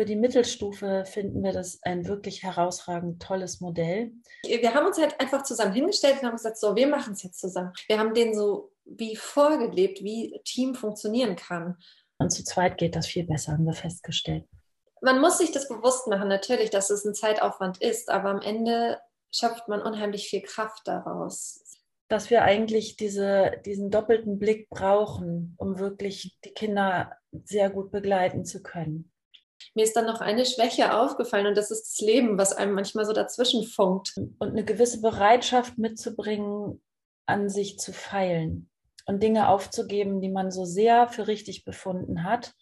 für die Mittelstufe finden wir das ein wirklich herausragend tolles Modell. Wir haben uns halt einfach zusammen hingestellt und haben gesagt, so, wir machen es jetzt zusammen. Wir haben denen so wie vorgelebt, wie Team funktionieren kann. Und zu zweit geht das viel besser, haben wir festgestellt. Man muss sich das bewusst machen, natürlich, dass es ein Zeitaufwand ist, aber am Ende schöpft man unheimlich viel Kraft daraus. Dass wir eigentlich diese, diesen doppelten Blick brauchen, um wirklich die Kinder sehr gut begleiten zu können. Mir ist dann noch eine Schwäche aufgefallen und das ist das Leben, was einem manchmal so dazwischen funkt. Und eine gewisse Bereitschaft mitzubringen, an sich zu feilen und Dinge aufzugeben, die man so sehr für richtig befunden hat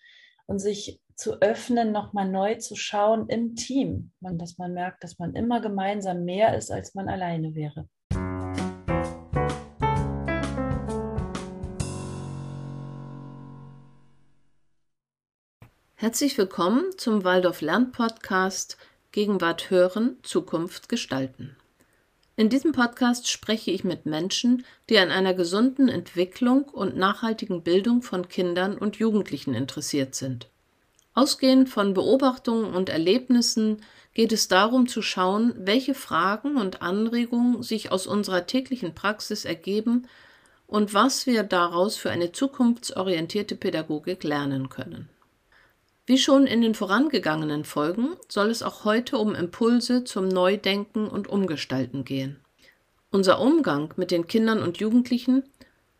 und sich zu öffnen, nochmal neu zu schauen im Team, dass man merkt, dass man immer gemeinsam mehr ist, als man alleine wäre. Herzlich willkommen zum Waldorf Lernpodcast Gegenwart hören, Zukunft gestalten. In diesem Podcast spreche ich mit Menschen, die an einer gesunden Entwicklung und nachhaltigen Bildung von Kindern und Jugendlichen interessiert sind. Ausgehend von Beobachtungen und Erlebnissen geht es darum zu schauen, welche Fragen und Anregungen sich aus unserer täglichen Praxis ergeben und was wir daraus für eine zukunftsorientierte Pädagogik lernen können. Wie schon in den vorangegangenen Folgen soll es auch heute um Impulse zum Neudenken und Umgestalten gehen. Unser Umgang mit den Kindern und Jugendlichen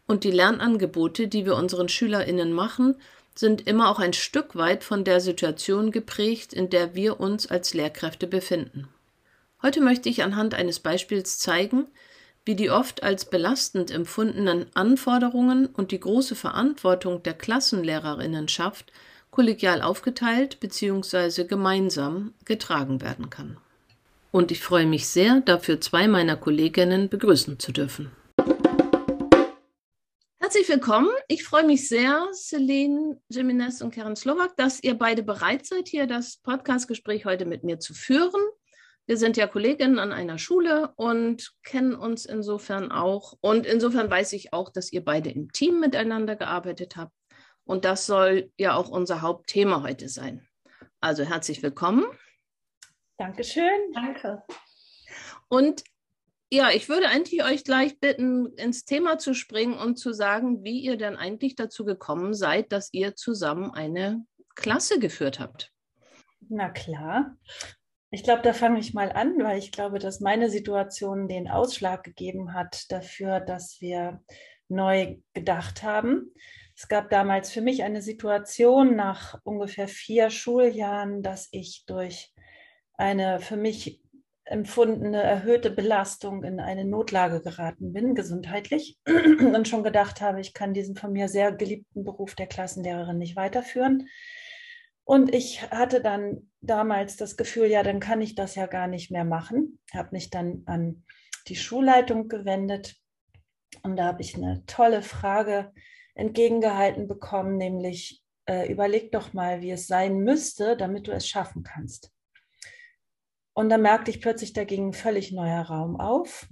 und die Lernangebote, die wir unseren Schülerinnen machen, sind immer auch ein Stück weit von der Situation geprägt, in der wir uns als Lehrkräfte befinden. Heute möchte ich anhand eines Beispiels zeigen, wie die oft als belastend empfundenen Anforderungen und die große Verantwortung der Klassenlehrerinnenschaft kollegial aufgeteilt bzw. gemeinsam getragen werden kann. Und ich freue mich sehr, dafür zwei meiner Kolleginnen begrüßen zu dürfen. Herzlich willkommen. Ich freue mich sehr, Celine Jimenez und Karen Slowak, dass ihr beide bereit seid, hier das Podcastgespräch heute mit mir zu führen. Wir sind ja Kolleginnen an einer Schule und kennen uns insofern auch. Und insofern weiß ich auch, dass ihr beide im Team miteinander gearbeitet habt. Und das soll ja auch unser Hauptthema heute sein. Also herzlich willkommen. Dankeschön. Danke. Und ja, ich würde eigentlich euch gleich bitten, ins Thema zu springen und zu sagen, wie ihr denn eigentlich dazu gekommen seid, dass ihr zusammen eine Klasse geführt habt. Na klar. Ich glaube, da fange ich mal an, weil ich glaube, dass meine Situation den Ausschlag gegeben hat dafür, dass wir neu gedacht haben. Es gab damals für mich eine Situation nach ungefähr vier Schuljahren, dass ich durch eine für mich empfundene erhöhte Belastung in eine Notlage geraten bin, gesundheitlich, und schon gedacht habe, ich kann diesen von mir sehr geliebten Beruf der Klassenlehrerin nicht weiterführen. Und ich hatte dann damals das Gefühl, ja, dann kann ich das ja gar nicht mehr machen. Habe mich dann an die Schulleitung gewendet und da habe ich eine tolle Frage entgegengehalten bekommen, nämlich äh, überleg doch mal, wie es sein müsste, damit du es schaffen kannst. Und dann merkte ich plötzlich, da ging ein völlig neuer Raum auf.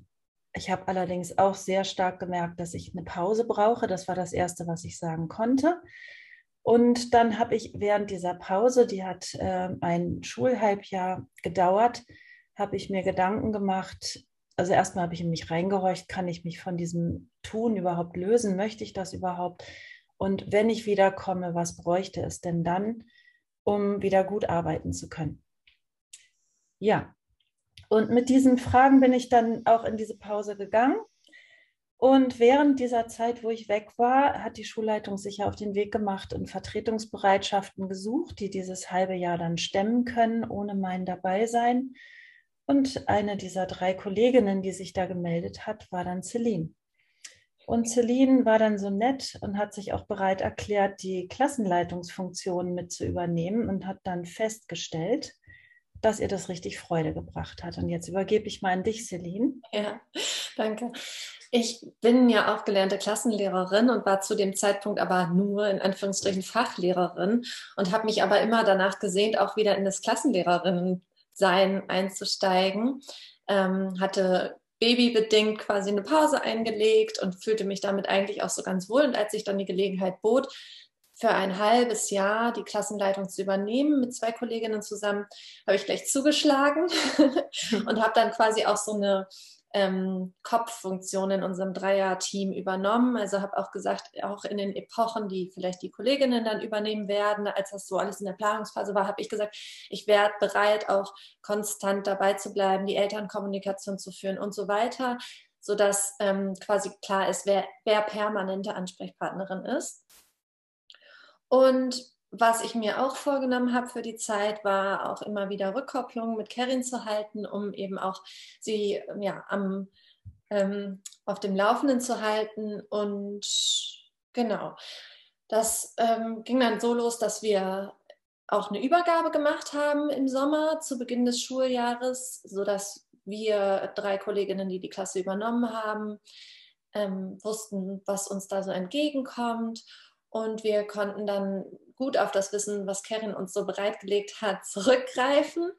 Ich habe allerdings auch sehr stark gemerkt, dass ich eine Pause brauche. Das war das Erste, was ich sagen konnte. Und dann habe ich während dieser Pause, die hat äh, ein Schulhalbjahr gedauert, habe ich mir Gedanken gemacht. Also erstmal habe ich in mich reingehorcht, kann ich mich von diesem Tun überhaupt lösen? Möchte ich das überhaupt? Und wenn ich wiederkomme, was bräuchte es denn dann, um wieder gut arbeiten zu können? Ja, und mit diesen Fragen bin ich dann auch in diese Pause gegangen. Und während dieser Zeit, wo ich weg war, hat die Schulleitung sich auf den Weg gemacht und Vertretungsbereitschaften gesucht, die dieses halbe Jahr dann stemmen können, ohne mein Dabeisein. Und eine dieser drei Kolleginnen, die sich da gemeldet hat, war dann Celine. Und Celine war dann so nett und hat sich auch bereit erklärt, die Klassenleitungsfunktion mit zu übernehmen und hat dann festgestellt, dass ihr das richtig Freude gebracht hat. Und jetzt übergebe ich mal an dich, Celine. Ja, danke. Ich bin ja auch gelernte Klassenlehrerin und war zu dem Zeitpunkt aber nur in Anführungsstrichen Fachlehrerin und habe mich aber immer danach gesehnt, auch wieder in das Klassenlehrerinnen-Sein einzusteigen. Ähm, hatte babybedingt quasi eine Pause eingelegt und fühlte mich damit eigentlich auch so ganz wohl. Und als sich dann die Gelegenheit bot, für ein halbes Jahr die Klassenleitung zu übernehmen mit zwei Kolleginnen zusammen, habe ich gleich zugeschlagen und habe dann quasi auch so eine ähm, Kopffunktion in unserem Dreier-Team übernommen. Also habe auch gesagt, auch in den Epochen, die vielleicht die Kolleginnen dann übernehmen werden, als das so alles in der Planungsphase war, habe ich gesagt, ich werde bereit, auch konstant dabei zu bleiben, die Elternkommunikation zu führen und so weiter, sodass ähm, quasi klar ist, wer, wer permanente Ansprechpartnerin ist. Und was ich mir auch vorgenommen habe für die Zeit, war auch immer wieder Rückkopplungen mit Kerin zu halten, um eben auch sie ja, am, ähm, auf dem Laufenden zu halten. Und genau, das ähm, ging dann so los, dass wir auch eine Übergabe gemacht haben im Sommer zu Beginn des Schuljahres, sodass wir drei Kolleginnen, die die Klasse übernommen haben, ähm, wussten, was uns da so entgegenkommt. Und wir konnten dann gut auf das Wissen, was Kerin uns so bereitgelegt hat, zurückgreifen.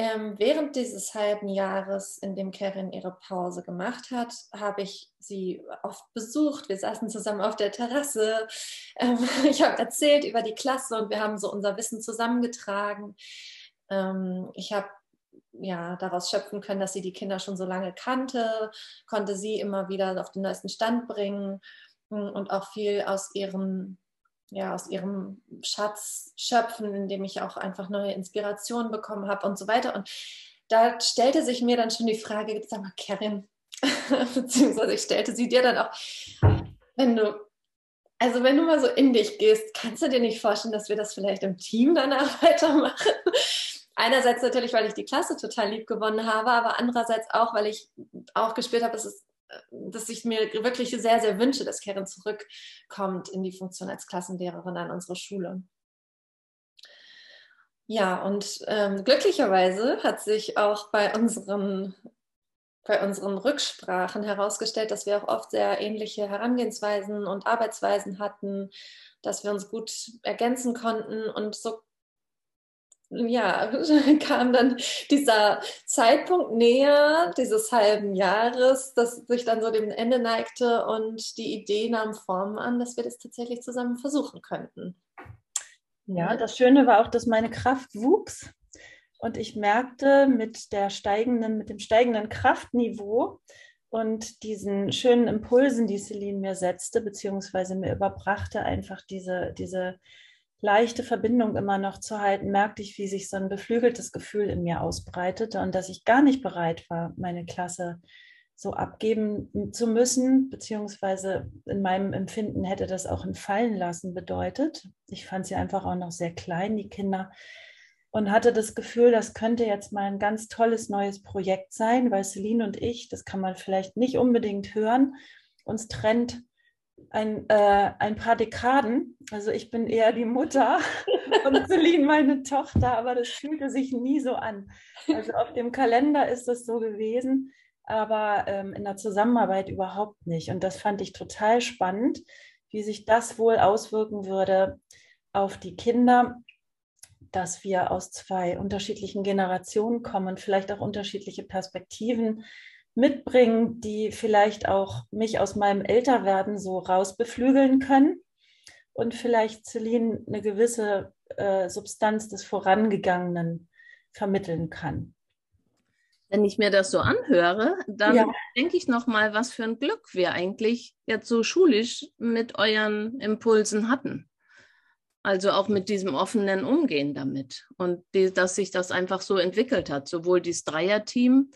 Ähm, während dieses halben Jahres, in dem Kerin ihre Pause gemacht hat, habe ich sie oft besucht. Wir saßen zusammen auf der Terrasse. Ähm, ich habe erzählt über die Klasse und wir haben so unser Wissen zusammengetragen. Ähm, ich habe ja, daraus schöpfen können, dass sie die Kinder schon so lange kannte, konnte sie immer wieder auf den neuesten Stand bringen und auch viel aus ihrem ja, aus ihrem Schatz schöpfen, indem ich auch einfach neue Inspirationen bekommen habe und so weiter. Und da stellte sich mir dann schon die Frage, sag mal, Karin, beziehungsweise ich stellte sie dir dann auch, wenn du, also wenn du mal so in dich gehst, kannst du dir nicht vorstellen, dass wir das vielleicht im Team danach weitermachen? Einerseits natürlich, weil ich die Klasse total lieb gewonnen habe, aber andererseits auch, weil ich auch gespürt habe, es ist dass ich mir wirklich sehr, sehr wünsche, dass Karen zurückkommt in die Funktion als Klassenlehrerin an unsere Schule. Ja, und ähm, glücklicherweise hat sich auch bei unseren, bei unseren Rücksprachen herausgestellt, dass wir auch oft sehr ähnliche Herangehensweisen und Arbeitsweisen hatten, dass wir uns gut ergänzen konnten. Und so ja, kam dann dieser Zeitpunkt näher, dieses halben Jahres, das sich dann so dem Ende neigte und die Idee nahm Form an, dass wir das tatsächlich zusammen versuchen könnten. Ja, das Schöne war auch, dass meine Kraft wuchs und ich merkte mit der steigenden, mit dem steigenden Kraftniveau und diesen schönen Impulsen, die Celine mir setzte, beziehungsweise mir überbrachte, einfach diese, diese leichte Verbindung immer noch zu halten, merkte ich, wie sich so ein beflügeltes Gefühl in mir ausbreitete und dass ich gar nicht bereit war, meine Klasse so abgeben zu müssen, beziehungsweise in meinem Empfinden hätte das auch ein Fallen lassen bedeutet. Ich fand sie einfach auch noch sehr klein, die Kinder, und hatte das Gefühl, das könnte jetzt mal ein ganz tolles neues Projekt sein, weil Celine und ich, das kann man vielleicht nicht unbedingt hören, uns trennt ein, äh, ein paar Dekaden. Also ich bin eher die Mutter und Celine meine Tochter, aber das fühlte sich nie so an. Also auf dem Kalender ist das so gewesen, aber ähm, in der Zusammenarbeit überhaupt nicht. Und das fand ich total spannend, wie sich das wohl auswirken würde auf die Kinder, dass wir aus zwei unterschiedlichen Generationen kommen, vielleicht auch unterschiedliche Perspektiven mitbringen, die vielleicht auch mich aus meinem Älterwerden so rausbeflügeln können und vielleicht Celine eine gewisse äh, Substanz des Vorangegangenen vermitteln kann. Wenn ich mir das so anhöre, dann ja. denke ich noch mal, was für ein Glück wir eigentlich jetzt so schulisch mit euren Impulsen hatten. Also auch mit diesem offenen Umgehen damit und die, dass sich das einfach so entwickelt hat, sowohl dieses Dreierteam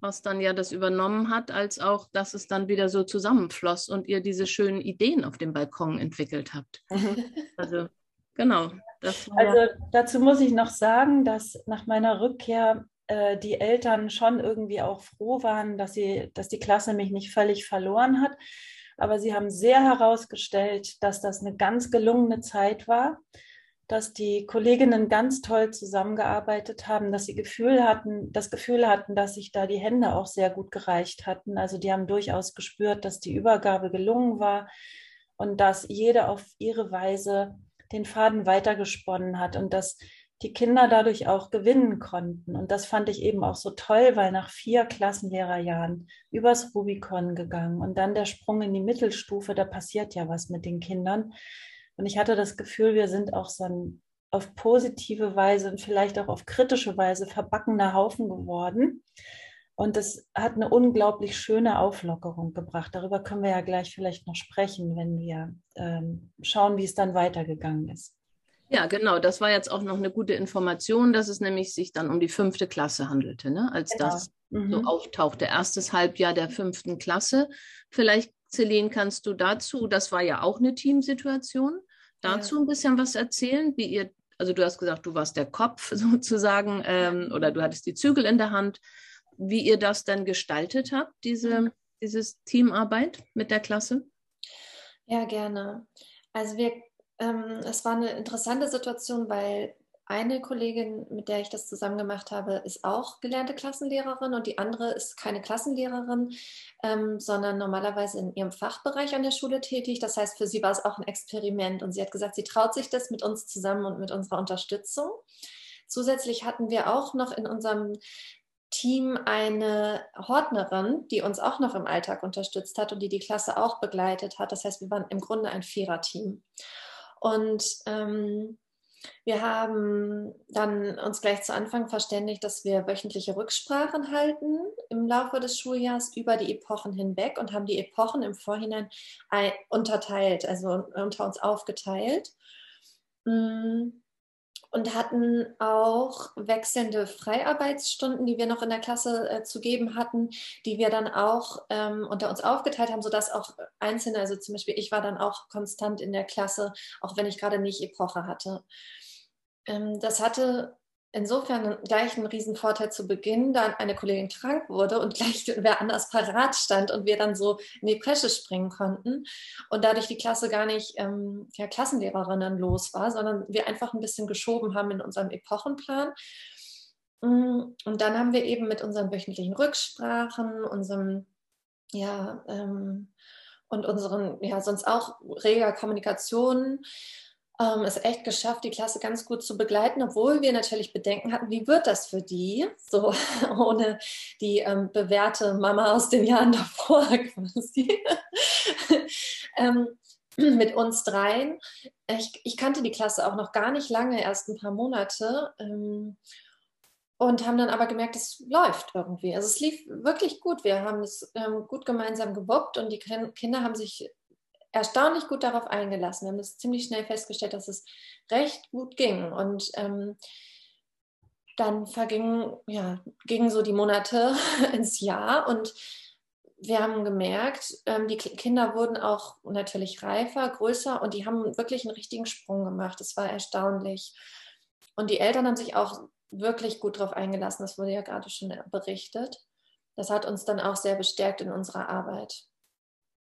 was dann ja das übernommen hat, als auch, dass es dann wieder so zusammenfloss und ihr diese schönen Ideen auf dem Balkon entwickelt habt. Mhm. Also genau. also dazu muss ich noch sagen, dass nach meiner Rückkehr äh, die Eltern schon irgendwie auch froh waren, dass sie, dass die Klasse mich nicht völlig verloren hat. Aber sie haben sehr herausgestellt, dass das eine ganz gelungene Zeit war dass die Kolleginnen ganz toll zusammengearbeitet haben, dass sie Gefühl hatten, das Gefühl hatten, dass sich da die Hände auch sehr gut gereicht hatten. Also die haben durchaus gespürt, dass die Übergabe gelungen war und dass jede auf ihre Weise den Faden weitergesponnen hat und dass die Kinder dadurch auch gewinnen konnten. Und das fand ich eben auch so toll, weil nach vier Klassenlehrerjahren übers Rubikon gegangen und dann der Sprung in die Mittelstufe, da passiert ja was mit den Kindern Und ich hatte das Gefühl, wir sind auch so ein auf positive Weise und vielleicht auch auf kritische Weise verbackener Haufen geworden. Und das hat eine unglaublich schöne Auflockerung gebracht. Darüber können wir ja gleich vielleicht noch sprechen, wenn wir ähm, schauen, wie es dann weitergegangen ist. Ja, genau. Das war jetzt auch noch eine gute Information, dass es nämlich sich dann um die fünfte Klasse handelte, ne? als genau. das mhm. so auftauchte. Erstes Halbjahr der fünften Klasse. Vielleicht, Celine, kannst du dazu, das war ja auch eine Teamsituation, dazu ja. ein bisschen was erzählen, wie ihr also du hast gesagt, du warst der Kopf sozusagen ähm, oder du hattest die Zügel in der Hand, wie ihr das dann gestaltet habt, diese, mhm. dieses Teamarbeit mit der Klasse? Ja, gerne. Also wir, ähm, es war eine interessante Situation, weil eine Kollegin, mit der ich das zusammen gemacht habe, ist auch gelernte Klassenlehrerin und die andere ist keine Klassenlehrerin, ähm, sondern normalerweise in ihrem Fachbereich an der Schule tätig. Das heißt, für sie war es auch ein Experiment und sie hat gesagt, sie traut sich das mit uns zusammen und mit unserer Unterstützung. Zusätzlich hatten wir auch noch in unserem Team eine Hortnerin, die uns auch noch im Alltag unterstützt hat und die die Klasse auch begleitet hat. Das heißt, wir waren im Grunde ein Viererteam. Und ähm, wir haben dann uns gleich zu Anfang verständigt, dass wir wöchentliche Rücksprachen halten im Laufe des Schuljahrs über die Epochen hinweg und haben die Epochen im Vorhinein unterteilt, also unter uns aufgeteilt. Mm und hatten auch wechselnde Freiarbeitsstunden, die wir noch in der Klasse äh, zu geben hatten, die wir dann auch ähm, unter uns aufgeteilt haben, sodass auch Einzelne, also zum Beispiel ich war dann auch konstant in der Klasse, auch wenn ich gerade nicht Epoche hatte. Ähm, das hatte insofern gleich einen riesen Vorteil zu Beginn, da eine Kollegin krank wurde und gleich wer anders parat stand und wir dann so in die Presse springen konnten und dadurch die Klasse gar nicht ähm, ja, Klassenlehrerinnen los war, sondern wir einfach ein bisschen geschoben haben in unserem Epochenplan. Mm, und dann haben wir eben mit unseren wöchentlichen Rücksprachen, unserem ja, ähm, und unseren, ja, sonst auch reger Kommunikation ähm, es echt geschafft, die Klasse ganz gut zu begleiten, obwohl wir natürlich Bedenken hatten, wie wird das für die, so ohne die ähm, bewährte Mama aus den Jahren davor quasi. ähm, mit uns dreien. Ich, ich, kannte die Klasse auch noch gar nicht lange, erst ein paar Monate. Ähm, und haben dann aber gemerkt, es läuft irgendwie. Also es lief wirklich gut. Wir haben es ähm, gut gemeinsam gewuppt und die Kinder haben sich erstaunlich gut darauf eingelassen. Wir haben es ziemlich schnell festgestellt, dass es recht gut ging. Und ähm, dann vergingen, ja, gingen so die Monate ins Jahr und wir haben gemerkt, ähm, die Kinder wurden auch natürlich reifer, größer und die haben wirklich einen richtigen Sprung gemacht. Es war erstaunlich. Und die Eltern haben sich auch wirklich gut darauf eingelassen. Das wurde ja gerade schon berichtet. Das hat uns dann auch sehr bestärkt in unserer Arbeit.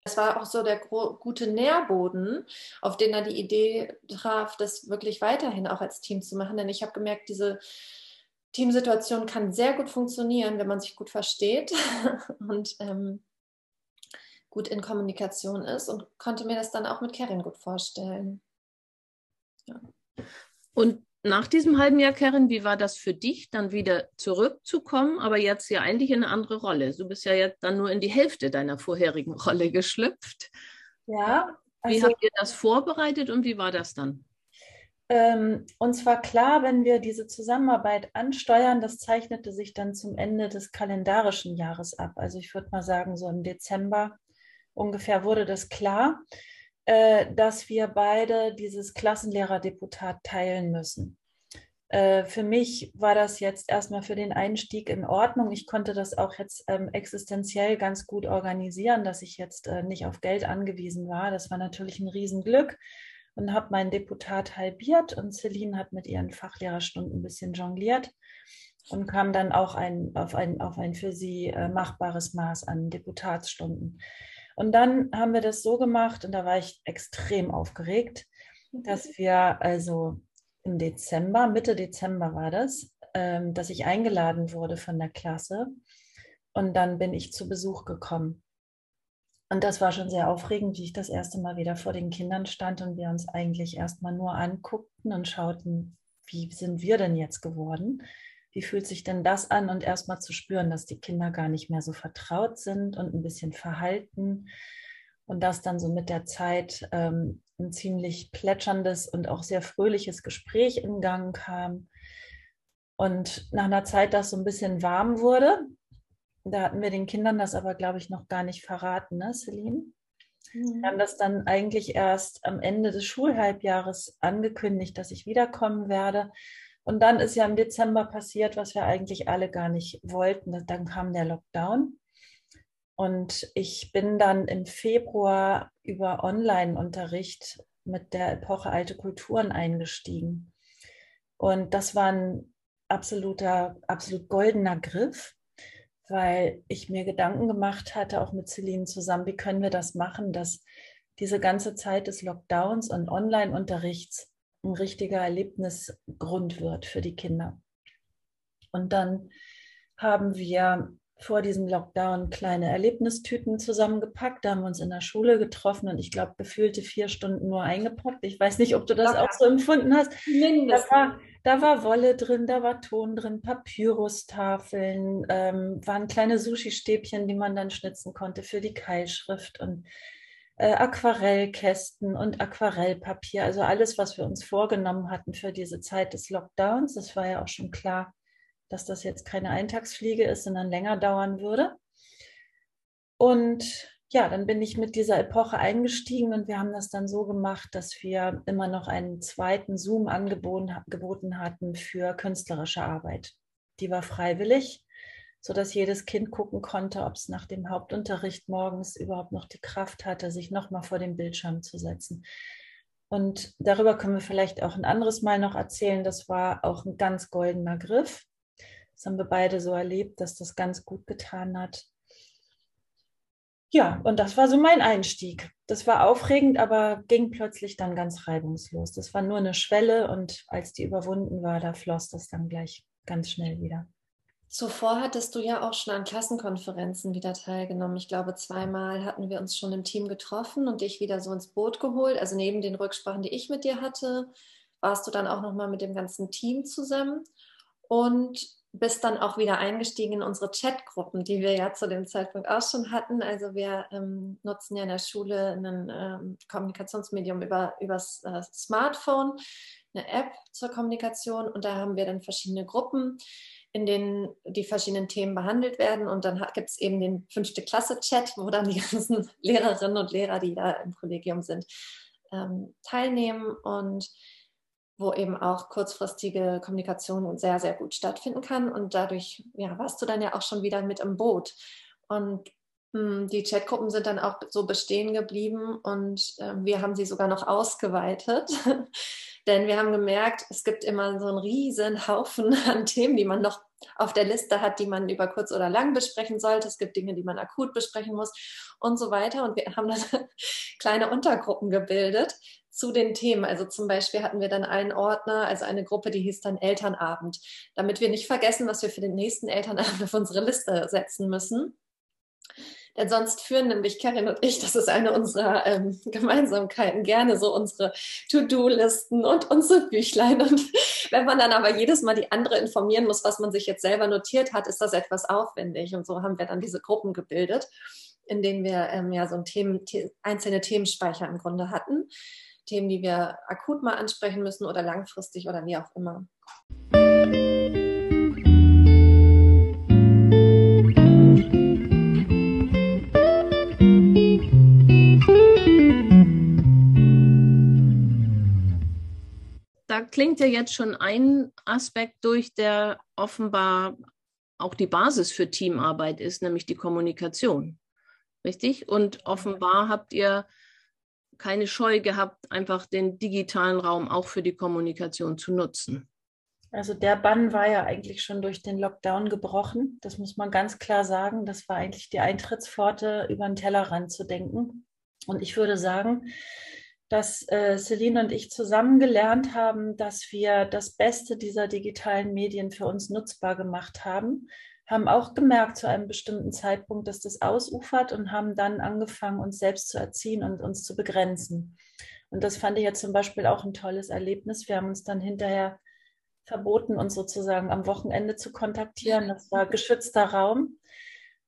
Es war auch so der gute Nährboden, auf den er die Idee traf, das wirklich weiterhin auch als Team zu machen. Denn ich habe gemerkt, diese Teamsituation kann sehr gut funktionieren, wenn man sich gut versteht und ähm, gut in Kommunikation ist und konnte mir das dann auch mit Karin gut vorstellen. Ja. Und nach diesem halben Jahr, Karen, wie war das für dich, dann wieder zurückzukommen, aber jetzt ja eigentlich in eine andere Rolle? Du bist ja jetzt dann nur in die Hälfte deiner vorherigen Rolle geschlüpft. Ja. Also, wie habt ihr das vorbereitet und wie war das dann? Ähm, uns war klar, wenn wir diese Zusammenarbeit ansteuern, das zeichnete sich dann zum Ende des kalendarischen Jahres ab. Also ich würde mal sagen, so im Dezember ungefähr wurde das klar. Äh, dass wir beide dieses Klassenlehrerdeputat teilen müssen. Äh, für mich war das jetzt erstmal für den Einstieg in Ordnung. Ich konnte das auch jetzt ähm, existenziell ganz gut organisieren, dass ich jetzt äh, nicht auf Geld angewiesen war. Das war natürlich ein Riesenglück und habe mein Deputat halbiert und Celine hat mit ihren Fachlehrerstunden ein bisschen jongliert und kam dann auch ein, auf, ein, auf ein für sie äh, machbares Maß an Deputatsstunden. Und dann haben wir das so gemacht und da war ich extrem aufgeregt, dass mhm. wir also im Dezember, Mitte Dezember war das, ähm, dass ich eingeladen wurde von der Klasse und dann bin ich zu Besuch gekommen. Und das war schon sehr aufregend, wie ich das erste Mal wieder vor den Kindern stand und wir uns eigentlich erstmal nur anguckten und schauten, wie sind wir denn jetzt geworden? Wie fühlt sich denn das an? Und erstmal zu spüren, dass die Kinder gar nicht mehr so vertraut sind und ein bisschen verhalten. Und das dann so mit der Zeit ähm, ein ziemlich plätscherndes und auch sehr fröhliches Gespräch in Gang kam. Und nach einer Zeit, das so ein bisschen warm wurde, da hatten wir den Kindern das aber, glaube ich, noch gar nicht verraten, ne, Celine? Mhm. Wir haben das dann eigentlich erst am Ende des Schulhalbjahres angekündigt, dass ich wiederkommen werde. Und dann ist ja im Dezember passiert, was wir eigentlich alle gar nicht wollten. Dann kam der Lockdown. Und ich bin dann im Februar über Online-Unterricht mit der Epoche Alte Kulturen eingestiegen. Und das war ein absoluter, absolut goldener Griff, weil ich mir Gedanken gemacht hatte, auch mit Celine zusammen, wie können wir das machen, dass diese ganze Zeit des Lockdowns und Online-Unterrichts ein richtiger Erlebnisgrund wird für die Kinder. Und dann haben wir vor diesem Lockdown kleine Erlebnistüten zusammengepackt. Da haben wir uns in der Schule getroffen und ich glaube, gefühlte vier Stunden nur eingepackt. Ich weiß nicht, ob du das auch so empfunden hast. Da war, da war Wolle drin, da war Ton drin, Papyrustafeln, ähm, waren kleine Sushi-Stäbchen, die man dann schnitzen konnte für die Keilschrift und äh, Aquarellkästen und Aquarellpapier. Also alles, was wir uns vorgenommen hatten für diese Zeit des Lockdowns. Das war ja auch schon klar dass das jetzt keine Eintagsfliege ist, sondern länger dauern würde. Und ja, dann bin ich mit dieser Epoche eingestiegen und wir haben das dann so gemacht, dass wir immer noch einen zweiten Zoom angeboten hatten für künstlerische Arbeit. Die war freiwillig, sodass jedes Kind gucken konnte, ob es nach dem Hauptunterricht morgens überhaupt noch die Kraft hatte, sich nochmal vor den Bildschirm zu setzen. Und darüber können wir vielleicht auch ein anderes Mal noch erzählen. Das war auch ein ganz goldener Griff. Das haben wir beide so erlebt, dass das ganz gut getan hat. Ja, und das war so mein Einstieg. Das war aufregend, aber ging plötzlich dann ganz reibungslos. Das war nur eine Schwelle und als die überwunden war, da floss das dann gleich ganz schnell wieder. Zuvor hattest du ja auch schon an Klassenkonferenzen wieder teilgenommen. Ich glaube, zweimal hatten wir uns schon im Team getroffen und dich wieder so ins Boot geholt. Also neben den Rücksprachen, die ich mit dir hatte, warst du dann auch noch mal mit dem ganzen Team zusammen. Und bist dann auch wieder eingestiegen in unsere Chatgruppen, die wir ja zu dem Zeitpunkt auch schon hatten. Also wir ähm, nutzen ja in der Schule ein ähm, Kommunikationsmedium über übers äh, Smartphone, eine App zur Kommunikation und da haben wir dann verschiedene Gruppen, in denen die verschiedenen Themen behandelt werden und dann gibt es eben den fünfte Klasse Chat, wo dann die ganzen Lehrerinnen und Lehrer, die da im Kollegium sind, ähm, teilnehmen und wo eben auch kurzfristige Kommunikation sehr, sehr gut stattfinden kann. Und dadurch ja, warst du dann ja auch schon wieder mit im Boot. Und mh, hm, die Chatgruppen sind dann auch so bestehen geblieben und äh, wir haben sie sogar noch ausgeweitet. Denn wir haben gemerkt, es gibt immer so einen riesen Haufen an Themen, die man noch auf der Liste hat, die man über kurz oder lang besprechen sollte. Es gibt Dinge, die man akut besprechen muss und so weiter. Und wir haben dann kleine Untergruppen gebildet, zu den Themen. Also zum Beispiel hatten wir dann einen Ordner, also eine Gruppe, die hieß dann Elternabend, damit wir nicht vergessen, was wir für den nächsten Elternabend auf unsere Liste setzen müssen. Denn sonst führen nämlich Karin und ich, das ist eine unserer ähm, Gemeinsamkeiten, gerne so unsere To-Do-Listen und unsere Büchlein. Und wenn man dann aber jedes Mal die andere informieren muss, was man sich jetzt selber notiert hat, ist das etwas aufwendig. Und so haben wir dann diese Gruppen gebildet, in denen wir ähm, ja so ein Themen, einzelne Themenspeicher im Grunde hatten. Themen, die wir akut mal ansprechen müssen oder langfristig oder wie auch immer. Klingt ja jetzt schon ein Aspekt durch, der offenbar auch die Basis für Teamarbeit ist, nämlich die Kommunikation. Richtig? Und offenbar habt ihr keine Scheu gehabt, einfach den digitalen Raum auch für die Kommunikation zu nutzen. Also der Bann war ja eigentlich schon durch den Lockdown gebrochen. Das muss man ganz klar sagen. Das war eigentlich die Eintrittspforte, über den Tellerrand zu denken. Und ich würde sagen, dass äh, Celine und ich zusammen gelernt haben, dass wir das Beste dieser digitalen Medien für uns nutzbar gemacht haben, haben auch gemerkt zu einem bestimmten Zeitpunkt, dass das ausufert und haben dann angefangen, uns selbst zu erziehen und uns zu begrenzen. Und das fand ich jetzt zum Beispiel auch ein tolles Erlebnis. Wir haben uns dann hinterher verboten, uns sozusagen am Wochenende zu kontaktieren. Das war geschützter Raum.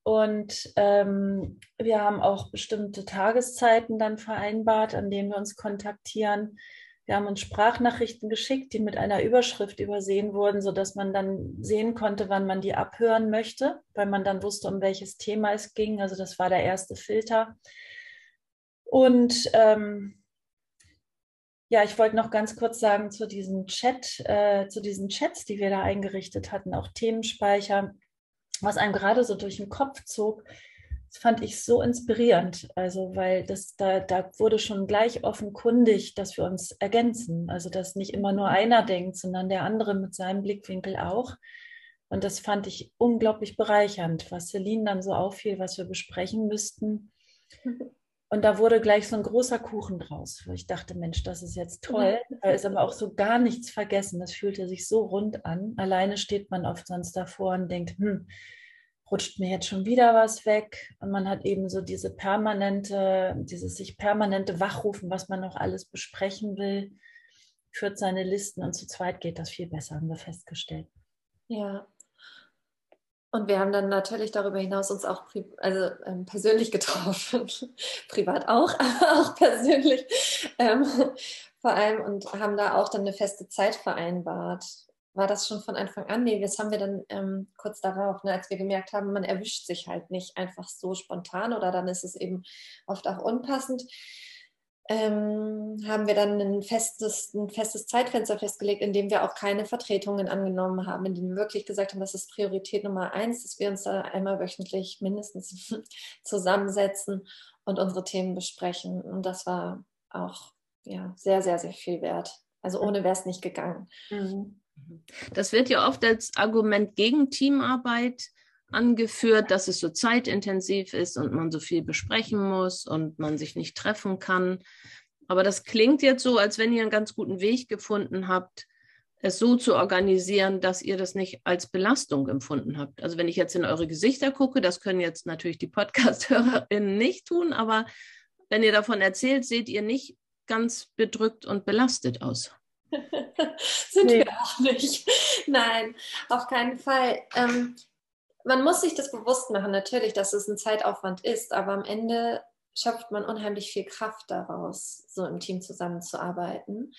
Und ähm, wir haben auch bestimmte Tageszeiten dann vereinbart, an denen wir uns kontaktieren. Wir haben uns Sprachnachrichten geschickt, die mit einer Überschrift übersehen wurden, sodass man dann sehen konnte, wann man die abhören möchte, weil man dann wusste, um welches Thema es ging. Also das war der erste Filter. Und ähm, ja, ich wollte noch ganz kurz sagen zu diesem Chat, äh, zu diesen Chats, die wir da eingerichtet hatten, auch Themenspeicher was einem gerade so durch den Kopf zog, das fand ich so inspirierend. Also, weil das da, da wurde schon gleich offenkundig, dass wir uns ergänzen. Also, dass nicht immer nur einer denkt, sondern der andere mit seinem Blickwinkel auch. Und das fand ich unglaublich bereichernd, was Celine dann so auffiel, was wir besprechen müssten. Und da wurde gleich so ein großer Kuchen draus, wo ich dachte, Mensch, das ist jetzt toll. Da ist aber auch so gar nichts vergessen. Das fühlte sich so rund an. Alleine steht man oft sonst davor und denkt, hm, rutscht mir jetzt schon wieder was weg? Und man hat eben so diese permanente, dieses sich permanente Wachrufen, was man noch alles besprechen will, führt seine Listen und zu zweit geht das viel besser, haben wir festgestellt. Ja, und wir haben dann natürlich darüber hinaus uns auch also, ähm, persönlich getroffen, privat auch, aber auch persönlich ähm, vor allem und haben da auch dann eine feste Zeit vereinbart. War das schon von Anfang an? Nee, das haben wir dann ähm, kurz darauf, ne, als wir gemerkt haben, man erwischt sich halt nicht einfach so spontan oder dann ist es eben oft auch unpassend ähm, haben wir dann ein festes, ein festes Zeitfenster festgelegt, in dem wir auch keine Vertretungen angenommen haben, in dem wir wirklich gesagt haben, das ist Priorität Nummer eins, dass wir uns da einmal wöchentlich mindestens zusammensetzen und unsere Themen besprechen. Und das war auch ja, sehr, sehr, sehr viel wert. Also ohne wäre es nicht gegangen. Mhm. Das wird ja oft als Argument gegen Teamarbeit angeführt, dass es so zeitintensiv ist und man so viel besprechen muss und man sich nicht treffen kann. Aber das klingt jetzt so, als wenn ihr einen ganz guten Weg gefunden habt, es so zu organisieren, dass ihr das nicht als Belastung empfunden habt. Also wenn ich jetzt in eure Gesichter gucke, das können jetzt natürlich die Podcast-HörerInnen nicht tun, aber wenn ihr davon erzählt, seht ihr nicht ganz bedrückt und belastet aus. Sind nee. wir auch nicht. Nein, auf keinen Fall. Ähm, man muss sich das bewusst machen, natürlich, dass es ein Zeitaufwand ist, aber am Ende schöpft man unheimlich viel Kraft daraus, so im Team zusammenzuarbeiten.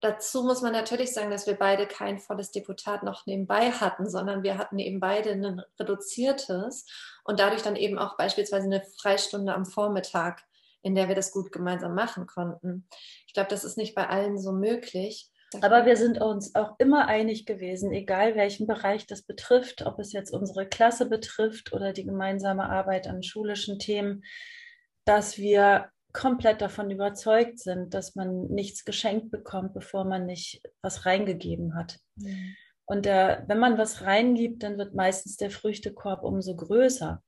Dazu muss man natürlich sagen, dass wir beide kein volles Deputat noch nebenbei hatten, sondern wir hatten eben beide ein reduziertes und dadurch dann eben auch beispielsweise eine Freistunde am Vormittag, in der wir das gut gemeinsam machen konnten. Ich glaube, das ist nicht bei allen so möglich. Aber wir sind uns auch immer einig gewesen, egal welchen Bereich das betrifft, ob es jetzt unsere Klasse betrifft oder die gemeinsame Arbeit an schulischen Themen, dass wir komplett davon überzeugt sind, dass man nichts geschenkt bekommt, bevor man nicht was reingegeben hat. Mhm. Und der, wenn man was reingibt, dann wird meistens der Früchtekorb umso größer.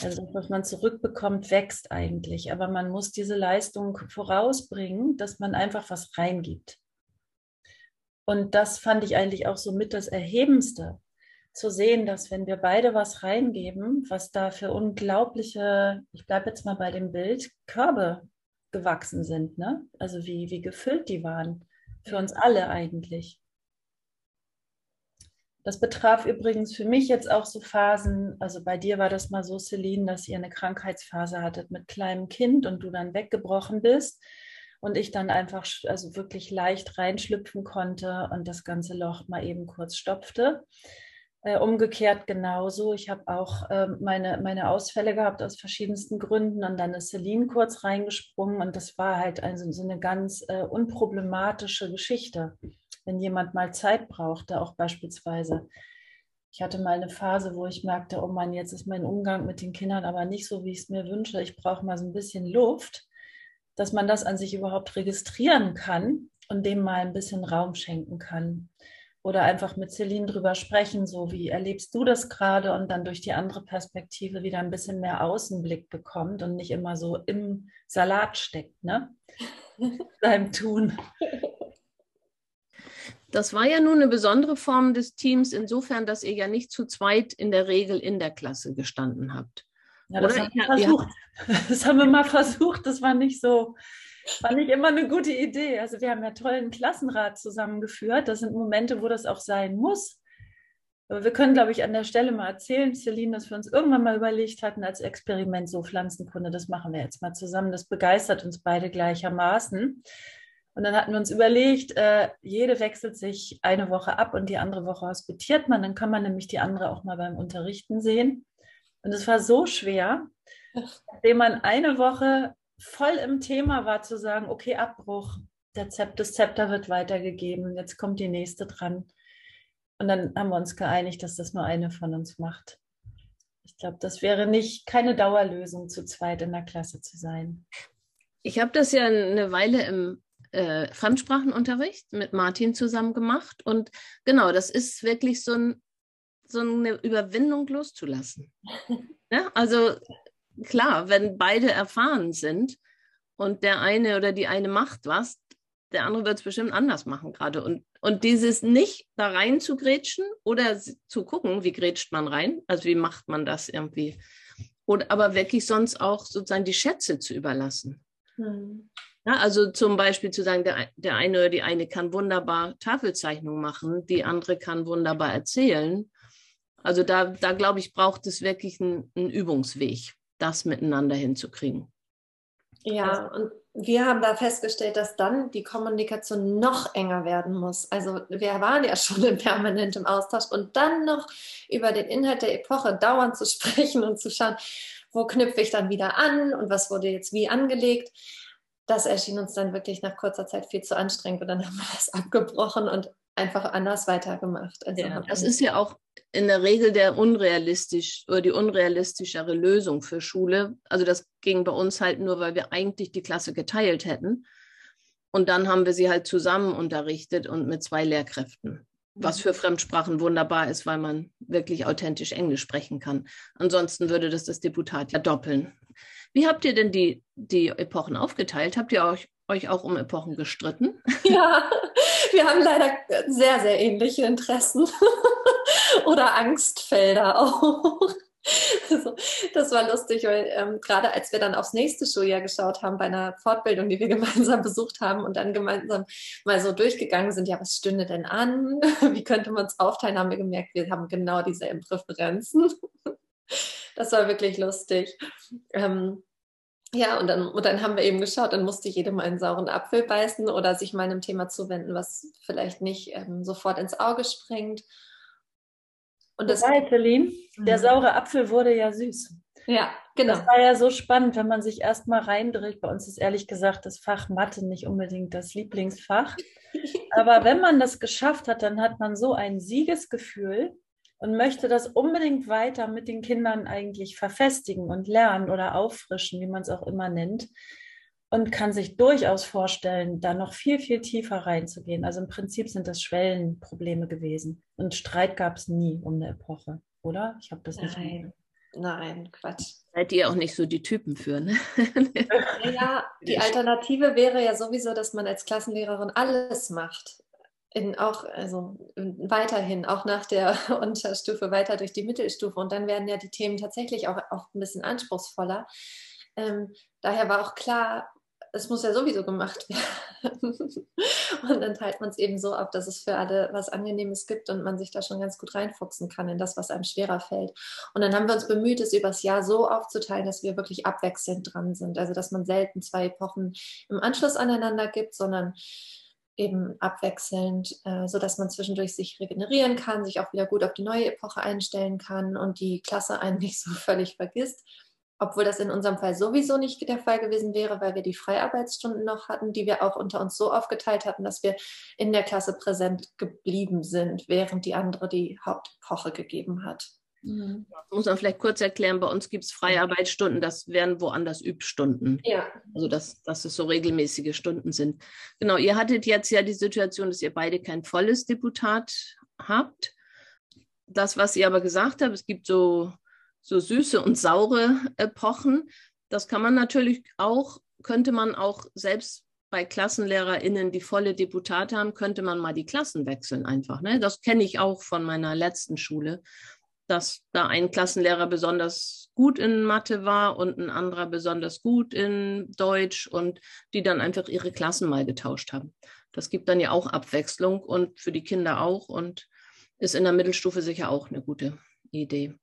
Also das, was man zurückbekommt, wächst eigentlich. Aber man muss diese Leistung vorausbringen, dass man einfach was reingibt. Und das fand ich eigentlich auch so mit das Erhebendste, zu sehen, dass wenn wir beide was reingeben, was da für unglaubliche, ich bleibe jetzt mal bei dem Bild, Körbe gewachsen sind, ne? Also wie, wie gefüllt die waren. Für uns alle eigentlich. Das betraf übrigens für mich jetzt auch so Phasen, also bei dir war das mal so, Celine, dass ihr eine Krankheitsphase hattet mit kleinem Kind und du dann weggebrochen bist und ich dann einfach also wirklich leicht reinschlüpfen konnte und das ganze Loch mal eben kurz stopfte. Äh, umgekehrt genauso. Ich habe auch äh, meine, meine Ausfälle gehabt aus verschiedensten Gründen und dann ist Celine kurz reingesprungen und das war halt also so eine ganz äh, unproblematische Geschichte, wenn jemand mal Zeit brauchte, auch beispielsweise. Ich hatte mal eine Phase, wo ich merkte, oh Mann, jetzt ist mein Umgang mit den Kindern aber nicht so, wie ich es mir wünsche. Ich brauche mal so ein bisschen Luft dass man das an sich überhaupt registrieren kann und dem mal ein bisschen Raum schenken kann. Oder einfach mit Celine drüber sprechen, so wie erlebst du das gerade und dann durch die andere Perspektive wieder ein bisschen mehr Außenblick bekommt und nicht immer so im Salat steckt, ne? Beim Tun. Das war ja nun eine besondere Form des Teams, insofern, dass ihr ja nicht zu zweit in der Regel in der Klasse gestanden habt. Ja, das, haben wir versucht. das haben wir mal versucht. Das war nicht so, war nicht immer eine gute Idee. Also wir haben ja tollen Klassenrat zusammengeführt. Das sind Momente, wo das auch sein muss. Aber wir können, glaube ich, an der Stelle mal erzählen, Celine, dass wir uns irgendwann mal überlegt hatten als Experiment, so Pflanzenkunde, das machen wir jetzt mal zusammen. Das begeistert uns beide gleichermaßen. Und dann hatten wir uns überlegt, äh, jede wechselt sich eine Woche ab und die andere Woche hospitiert man. Dann kann man nämlich die andere auch mal beim Unterrichten sehen. Und es war so schwer, nachdem man eine Woche voll im Thema war, zu sagen, okay, Abbruch, der Zep das Zepter wird weitergegeben, jetzt kommt die nächste dran. Und dann haben wir uns geeinigt, dass das nur eine von uns macht. Ich glaube, das wäre nicht keine Dauerlösung, zu zweit in der Klasse zu sein. Ich habe das ja eine Weile im äh, Fremdsprachenunterricht mit Martin zusammen gemacht. Und genau, das ist wirklich so, ein, so eine Überwindung loszulassen. ja, also klar, wenn beide erfahren sind und der eine oder die eine macht was, der andere wird es bestimmt anders machen gerade. Und, und dieses nicht da rein zu grätschen oder zu gucken, wie grätscht man rein, also wie macht man das irgendwie. Oder aber wirklich sonst auch sozusagen die Schätze zu überlassen. Hm. Ja, also zum Beispiel zu sagen, der, der eine oder die eine kann wunderbar Tafelzeichnung machen, die andere kann wunderbar erzählen. Also da, da glaube ich, braucht es wirklich einen, einen Übungsweg, das miteinander hinzukriegen. Ja, also, und wir haben da festgestellt, dass dann die Kommunikation noch enger werden muss. Also wir waren ja schon in permanentem Austausch und dann noch über den Inhalt der Epoche dauernd zu sprechen und zu schauen, wo knüpfe ich dann wieder an und was wurde jetzt wie angelegt das erschien uns dann wirklich nach kurzer Zeit viel zu anstrengend und dann haben wir das abgebrochen und einfach anders weitergemacht. Also ja, das ist ja auch in der Regel der unrealistisch oder die unrealistischere Lösung für Schule. Also das ging bei uns halt nur, weil wir eigentlich die Klasse geteilt hätten. Und dann haben wir sie halt zusammen unterrichtet und mit zwei Lehrkräften. Was mhm. für Fremdsprachen wunderbar ist, weil man wirklich authentisch Englisch sprechen kann. Ansonsten würde das das Deputat ja doppeln. Wie habt ihr denn die, die Epochen aufgeteilt? Habt ihr euch, euch auch um Epochen gestritten? Ja, wir haben leider sehr, sehr ähnliche Interessen oder Angstfelder auch. Also, das war lustig, weil ähm, gerade als wir dann aufs nächste Schuljahr geschaut haben bei einer Fortbildung, die wir gemeinsam besucht haben und dann gemeinsam mal so durchgegangen sind, ja, was stünde denn an? Wie könnte man es aufteilen? Haben wir gemerkt, wir haben genau dieselben Präferenzen. Das war wirklich lustig. Ähm, ja, und dann, und dann haben wir eben geschaut, dann musste jede mal einen sauren Apfel beißen oder sich mal einem Thema zuwenden, was vielleicht nicht ähm, sofort ins Auge springt. Und das Wobei, Celine, der mhm. saure Apfel wurde ja süß. Ja, genau. Das war ja so spannend, wenn man sich erst mal reindrillt. Bei uns ist ehrlich gesagt das Fach Mathe nicht unbedingt das Lieblingsfach. Aber wenn man das geschafft hat, dann hat man so ein Siegesgefühl und möchte das unbedingt weiter mit den Kindern eigentlich verfestigen und lernen oder auffrischen, wie man es auch immer nennt. Und kann sich durchaus vorstellen, da noch viel, viel tiefer reinzugehen. Also im Prinzip sind das Schwellenprobleme gewesen. Und Streit gab es nie um eine Epoche, oder? Ich habe das nicht. Nein. Nein, Quatsch. Seid ihr auch nicht so die Typen für, ne? ja, die Alternative wäre ja sowieso, dass man als Klassenlehrerin alles macht in auch, also weiterhin, auch nach der Unterstufe weiter durch die Mittelstufe. Und dann werden ja die Themen tatsächlich auch, auch ein bisschen anspruchsvoller. Ähm, daher war auch klar, es muss ja sowieso gemacht werden. und dann teilt man es eben so ab, dass es für alle was Angenehmes gibt und man sich da schon ganz gut reinfuchsen kann in das, was einem schwerer fällt. Und dann haben wir uns bemüht, es übers Jahr so aufzuteilen, dass wir wirklich abwechselnd dran sind. Also dass man selten zwei Epochen im Anschluss aneinander gibt, sondern eben abwechselnd, äh, so dass man zwischendurch sich regenerieren kann, sich auch wieder gut auf die neue Epoche einstellen kann und die Klasse einen nicht so völlig vergisst. Obwohl das in unserem Fall sowieso nicht der Fall gewesen wäre, weil wir die Freiarbeitsstunden noch hatten, die wir auch unter uns so aufgeteilt hatten, dass wir in der Klasse präsent geblieben sind, während die andere die Hauptepoche gegeben hat. Mhm. Muss man vielleicht kurz erklären, bei uns gibt es Freiarbeitsstunden, das wären woanders Übstunden. Ja. Also dass, dass es so regelmäßige Stunden sind. Genau, ihr hattet jetzt ja die Situation, dass ihr beide kein volles Deputat habt. Das, was ihr aber gesagt habt, es gibt so, so süße und saure Epochen. Das kann man natürlich auch, könnte man auch selbst bei KlassenlehrerInnen, die volle Deputate haben, könnte man mal die Klassen wechseln einfach. Ne? Das kenne ich auch von meiner letzten Schule dass da ein Klassenlehrer besonders gut in Mathe war und ein anderer besonders gut in Deutsch und die dann einfach ihre Klassen mal getauscht haben. Das gibt dann ja auch Abwechslung und für die Kinder auch und ist in der Mittelstufe sicher auch eine gute Idee.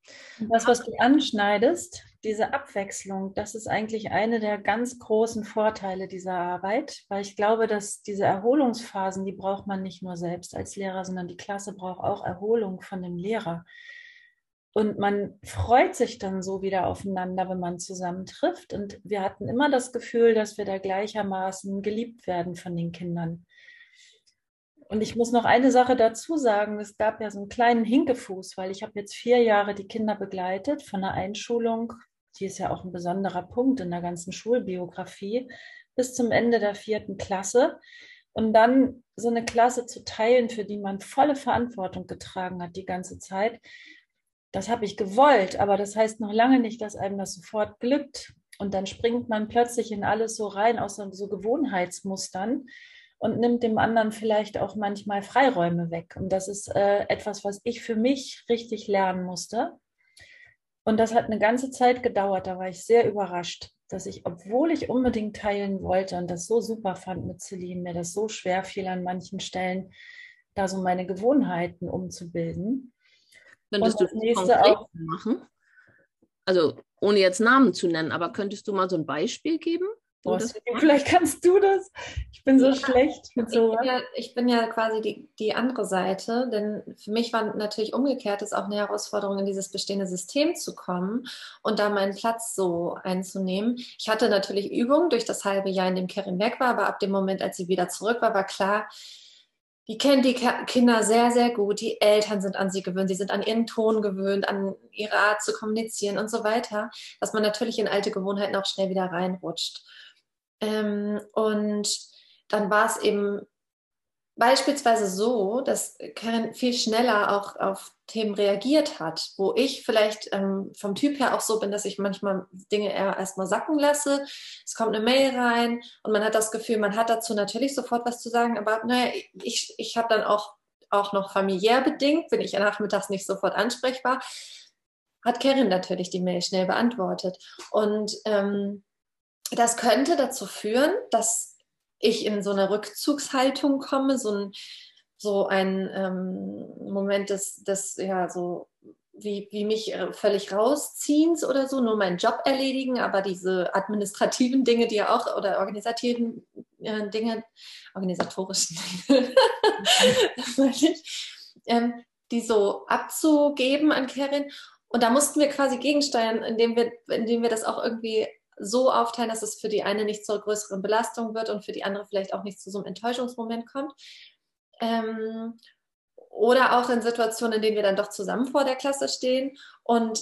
Das, was du anschneidest, diese Abwechslung, das ist eigentlich eine der ganz großen Vorteile dieser Arbeit, weil ich glaube, dass diese Erholungsphasen, die braucht man nicht nur selbst als Lehrer, sondern die Klasse braucht auch Erholung von dem Lehrer. Und man freut sich dann so wieder aufeinander, wenn man zusammen trifft. Und wir hatten immer das Gefühl, dass wir da gleichermaßen geliebt werden von den Kindern. Und ich muss noch eine Sache dazu sagen. Es gab ja so einen kleinen Hinkefuß, weil ich habe jetzt vier Jahre die Kinder begleitet von der Einschulung. Die ist ja auch ein besonderer Punkt in der ganzen Schulbiografie bis zum Ende der vierten Klasse. Und dann so eine Klasse zu teilen, für die man volle Verantwortung getragen hat die ganze Zeit, das habe ich gewollt, aber das heißt noch lange nicht, dass einem das sofort glückt. Und dann springt man plötzlich in alles so rein aus so Gewohnheitsmustern und nimmt dem anderen vielleicht auch manchmal Freiräume weg. Und das ist äh, etwas, was ich für mich richtig lernen musste. Und das hat eine ganze Zeit gedauert. Da war ich sehr überrascht, dass ich, obwohl ich unbedingt teilen wollte und das so super fand mit Celine, mir das so schwer fiel an manchen Stellen, da so meine Gewohnheiten umzubilden. Könntest du das nächste auch machen? Also ohne jetzt Namen zu nennen, aber könntest du mal so ein Beispiel geben? Boah, vielleicht kannst du das. Ich bin so ja, schlecht mit sowas. Ich bin ja, ich bin ja quasi die, die andere Seite, denn für mich war natürlich umgekehrt es auch eine Herausforderung, in dieses bestehende System zu kommen und da meinen Platz so einzunehmen. Ich hatte natürlich Übungen durch das halbe Jahr, in dem Kerin weg war, aber ab dem Moment, als sie wieder zurück war, war klar, die kennt die Kinder sehr, sehr gut. Die Eltern sind an sie gewöhnt, sie sind an ihren Ton gewöhnt, an ihre Art zu kommunizieren und so weiter, dass man natürlich in alte Gewohnheiten auch schnell wieder reinrutscht. Ähm, und dann war es eben beispielsweise so, dass Karen viel schneller auch auf Themen reagiert hat, wo ich vielleicht ähm, vom Typ her auch so bin, dass ich manchmal Dinge eher erstmal sacken lasse. Es kommt eine Mail rein und man hat das Gefühl, man hat dazu natürlich sofort was zu sagen, aber naja, ich, ich habe dann auch, auch noch familiär bedingt, bin ich nachmittags nicht sofort ansprechbar, hat Karen natürlich die Mail schnell beantwortet. Und ähm, das könnte dazu führen, dass ich in so eine Rückzugshaltung komme, so ein, so ein ähm, Moment des, des, ja, so wie, wie mich äh, völlig rausziehens oder so, nur meinen Job erledigen, aber diese administrativen Dinge, die ja auch, oder organisativen äh, Dinge, organisatorischen Dinge, ähm, die so abzugeben an Kerin. Und da mussten wir quasi gegensteuern, indem wir, indem wir das auch irgendwie so aufteilen, dass es für die eine nicht zur größeren Belastung wird und für die andere vielleicht auch nicht zu so einem Enttäuschungsmoment kommt. Ähm, oder auch in Situationen, in denen wir dann doch zusammen vor der Klasse stehen und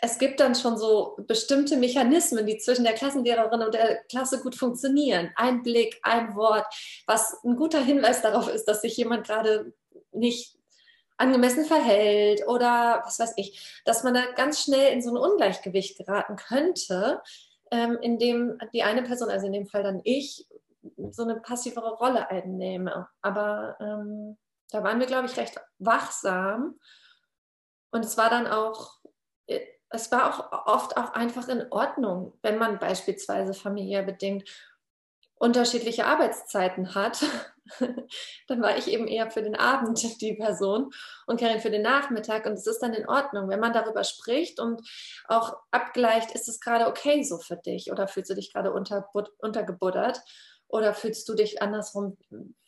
es gibt dann schon so bestimmte Mechanismen, die zwischen der Klassenlehrerin und der Klasse gut funktionieren. Ein Blick, ein Wort, was ein guter Hinweis darauf ist, dass sich jemand gerade nicht angemessen verhält oder was weiß ich, dass man da ganz schnell in so ein Ungleichgewicht geraten könnte, ähm, in dem die eine Person, also in dem Fall dann ich, so eine passivere Rolle einnehme. Aber ähm, da waren wir, glaube ich, recht wachsam. Und es war dann auch, äh, es war auch oft auch einfach in Ordnung, wenn man beispielsweise familiär bedingt unterschiedliche Arbeitszeiten hat, dann war ich eben eher für den Abend die Person und Karin für den Nachmittag. Und es ist dann in Ordnung, wenn man darüber spricht und auch abgleicht, ist es gerade okay so für dich oder fühlst du dich gerade unter, untergebuddert oder fühlst du dich andersrum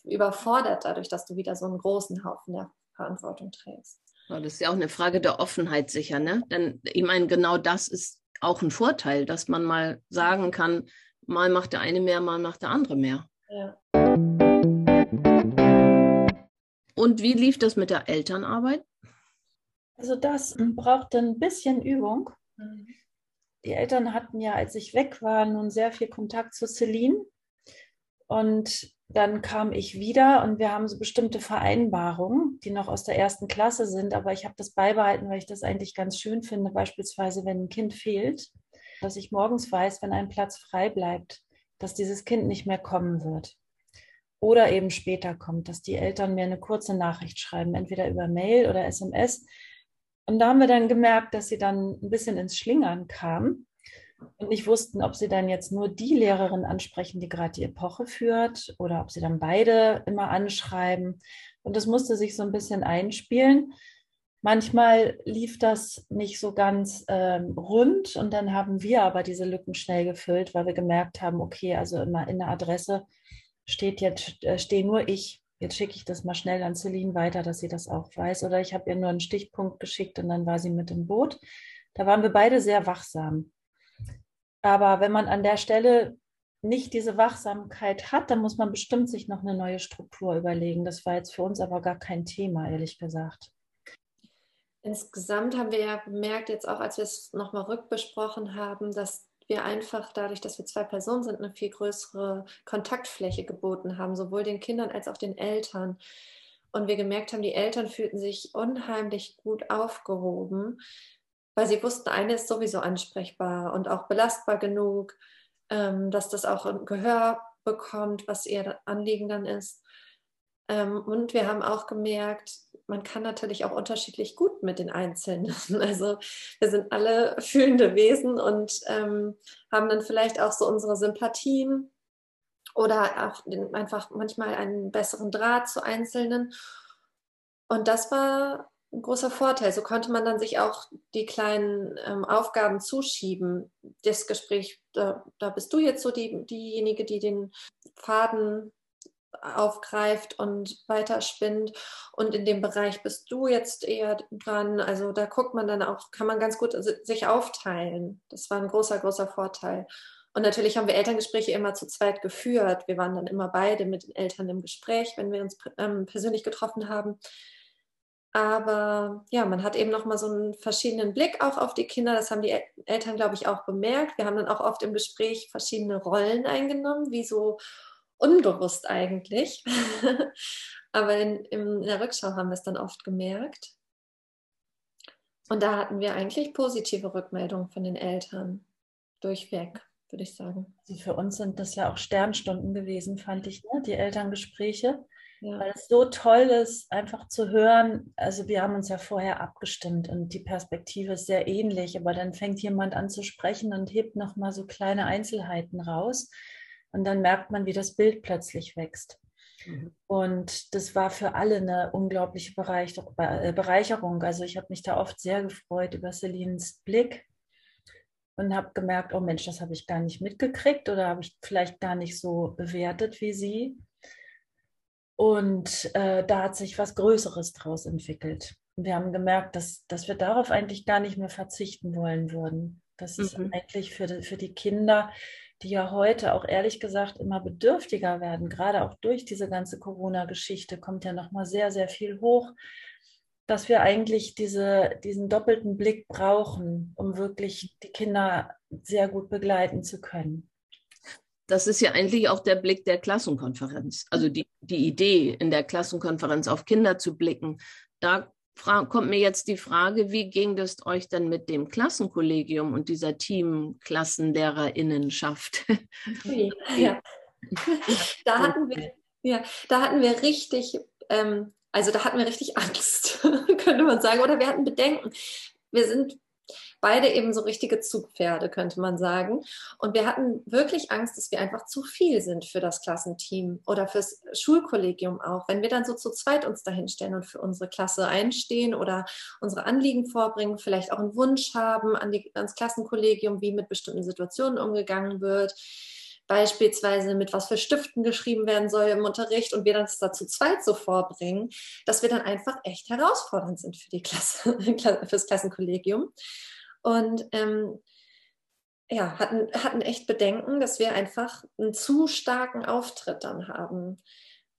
überfordert dadurch, dass du wieder so einen großen Haufen der Verantwortung trägst. Das ist ja auch eine Frage der Offenheit sicher, ne? Denn ich meine, genau das ist auch ein Vorteil, dass man mal sagen kann, Mal macht der eine mehr, mal macht der andere mehr. Ja. Und wie lief das mit der Elternarbeit? Also das brauchte ein bisschen Übung. Mhm. Die Eltern hatten ja, als ich weg war, nun sehr viel Kontakt zu Celine. Und dann kam ich wieder und wir haben so bestimmte Vereinbarungen, die noch aus der ersten Klasse sind, aber ich habe das beibehalten, weil ich das eigentlich ganz schön finde, beispielsweise wenn ein Kind fehlt dass ich morgens weiß, wenn ein Platz frei bleibt, dass dieses Kind nicht mehr kommen wird. Oder eben später kommt, dass die Eltern mir eine kurze Nachricht schreiben, entweder über Mail oder SMS. Und da haben wir dann gemerkt, dass sie dann ein bisschen ins Schlingern kam und nicht wussten, ob sie dann jetzt nur die Lehrerin ansprechen, die gerade die Epoche führt, oder ob sie dann beide immer anschreiben. Und das musste sich so ein bisschen einspielen. Manchmal lief das nicht so ganz ähm, rund und dann haben wir aber diese Lücken schnell gefüllt, weil wir gemerkt haben, okay, also immer in der Adresse steht jetzt, äh, stehe nur ich. Jetzt schicke ich das mal schnell an Celine weiter, dass sie das auch weiß. Oder ich habe ihr nur einen Stichpunkt geschickt und dann war sie mit im Boot. Da waren wir beide sehr wachsam. Aber wenn man an der Stelle nicht diese Wachsamkeit hat, dann muss man bestimmt sich noch eine neue Struktur überlegen. Das war jetzt für uns aber gar kein Thema, ehrlich gesagt. Insgesamt haben wir ja bemerkt, jetzt auch als wir es nochmal rückbesprochen haben, dass wir einfach dadurch, dass wir zwei Personen sind, eine viel größere Kontaktfläche geboten haben, sowohl den Kindern als auch den Eltern. Und wir gemerkt haben, die Eltern fühlten sich unheimlich gut aufgehoben, weil sie wussten, eine ist sowieso ansprechbar und auch belastbar genug, ähm, dass das auch ein Gehör bekommt, was ihr Anliegen dann ist. Ähm, und wir haben auch gemerkt, man kann natürlich auch unterschiedlich gut mit den Einzelnen. Also wir sind alle fühlende Wesen und ähm, haben dann vielleicht auch so unsere Sympathien oder auch den, einfach manchmal einen besseren Draht zu Einzelnen. Und das war ein großer Vorteil. So konnte man dann sich auch die kleinen ähm, Aufgaben zuschieben. Das Gespräch, da, da bist du jetzt so die, diejenige, die den Faden aufgreift und weiterspinnt. Und in dem Bereich bist du jetzt eher dran. Also da guckt man dann auch, kann man ganz gut sich aufteilen. Das war ein großer, großer Vorteil. Und natürlich haben wir Elterngespräche immer zu zweit geführt. Wir waren dann immer beide mit den Eltern im Gespräch, wenn wir uns ähm, persönlich getroffen haben. Aber ja, man hat eben noch mal so einen verschiedenen Blick auch auf die Kinder. Das haben die Eltern, glaube ich, auch bemerkt. Wir haben dann auch oft im Gespräch verschiedene Rollen eingenommen, wie so unbewusst eigentlich. Aber in, in der Rückschau haben wir es dann oft gemerkt. Und da hatten wir eigentlich positive Rückmeldungen von den Eltern durchweg, würde ich sagen. Also für uns sind das ja auch Sternstunden gewesen, fand ich, ne? die Elterngespräche. Ja. Weil es so toll ist, einfach zu hören. Also wir haben uns ja vorher abgestimmt und die Perspektive ist sehr ähnlich, aber dann fängt jemand an zu sprechen und hebt nochmal so kleine Einzelheiten raus. Und dann merkt man, wie das Bild plötzlich wächst. Mhm. Und das war für alle eine unglaubliche äh, Bereicherung. Also ich habe mich da oft sehr gefreut über Celines Blick und habe gemerkt, oh Mensch, das habe ich gar nicht mitgekriegt oder habe ich vielleicht gar nicht so bewertet wie sie. Und äh, da hat sich was Größeres draus entwickelt. Und wir haben gemerkt, dass, dass wir darauf eigentlich gar nicht mehr verzichten wollen würden. Das ist mhm. eigentlich für die, für die Kinder die ja heute auch ehrlich gesagt immer bedürftiger werden, gerade auch durch diese ganze Corona-Geschichte kommt ja nochmal sehr, sehr viel hoch, dass wir eigentlich diese, diesen doppelten Blick brauchen, um wirklich die Kinder sehr gut begleiten zu können. Das ist ja eigentlich auch der Blick der Klassenkonferenz. Also die, die Idee, in der Klassenkonferenz auf Kinder zu blicken. Da kommt mir jetzt die Frage, wie ging es euch denn mit dem Klassenkollegium und dieser Team-Klassenlehrerinnenschaft? Ja. da hatten wir, ja, da hatten wir richtig, ähm, also da hatten wir richtig Angst, könnte man sagen, oder wir hatten Bedenken. Wir sind beide eben so richtige Zugpferde, könnte man sagen. Und wir hatten wirklich Angst, dass wir einfach zu viel sind für das Klassenteam oder fürs Schulkollegium auch. Wenn wir dann so zu zweit uns dahinstellen und für unsere Klasse einstehen oder unsere Anliegen vorbringen, vielleicht auch einen Wunsch haben an die, ans Klassenkollegium, wie mit bestimmten Situationen umgegangen wird beispielsweise mit was für Stiften geschrieben werden soll im Unterricht und wir das dazu zweit so vorbringen, dass wir dann einfach echt herausfordernd sind für die Klasse, für das Klassenkollegium. Und ähm, ja, hatten, hatten echt Bedenken, dass wir einfach einen zu starken Auftritt dann haben.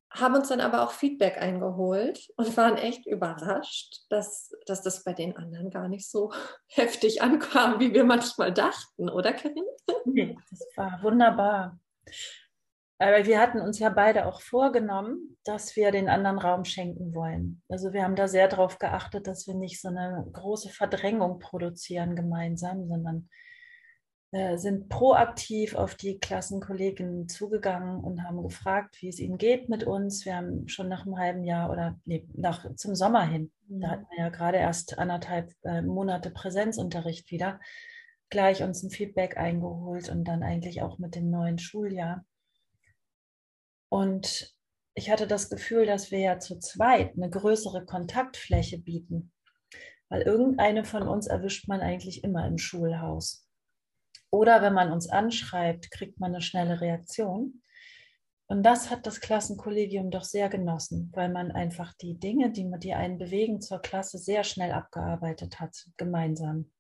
Haben uns dann aber auch Feedback eingeholt und waren echt überrascht, dass, dass das bei den anderen gar nicht so heftig ankam, wie wir manchmal dachten, oder Karin? Das war wunderbar. Aber wir hatten uns ja beide auch vorgenommen, dass wir den anderen Raum schenken wollen. Also wir haben da sehr darauf geachtet, dass wir nicht so eine große Verdrängung produzieren gemeinsam, sondern äh, sind proaktiv auf die Klassenkolleginnen zugegangen und haben gefragt, wie es ihnen geht mit uns. Wir haben schon nach einem halben Jahr oder nee, nach, zum Sommer hin, mhm. da hatten wir ja gerade erst anderthalb äh, Monate Präsenzunterricht wieder, gleich uns ein Feedback eingeholt und dann eigentlich auch mit dem neuen Schuljahr und ich hatte das Gefühl, dass wir ja zu zweit eine größere Kontaktfläche bieten, weil irgendeine von uns erwischt man eigentlich immer im Schulhaus. Oder wenn man uns anschreibt, kriegt man eine schnelle Reaktion. Und das hat das Klassenkollegium doch sehr genossen, weil man einfach die Dinge, die, einen bewegen zur Klasse, sehr schnell abgearbeitet hat, gemeinsam.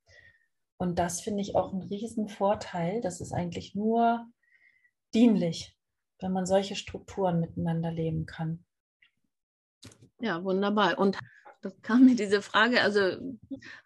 Und das finde ich auch einen riesen Vorteil. Das ist eigentlich nur dienlich, wenn man solche Strukturen miteinander leben kann. Ja, wunderbar. Und das kam mir diese Frage, also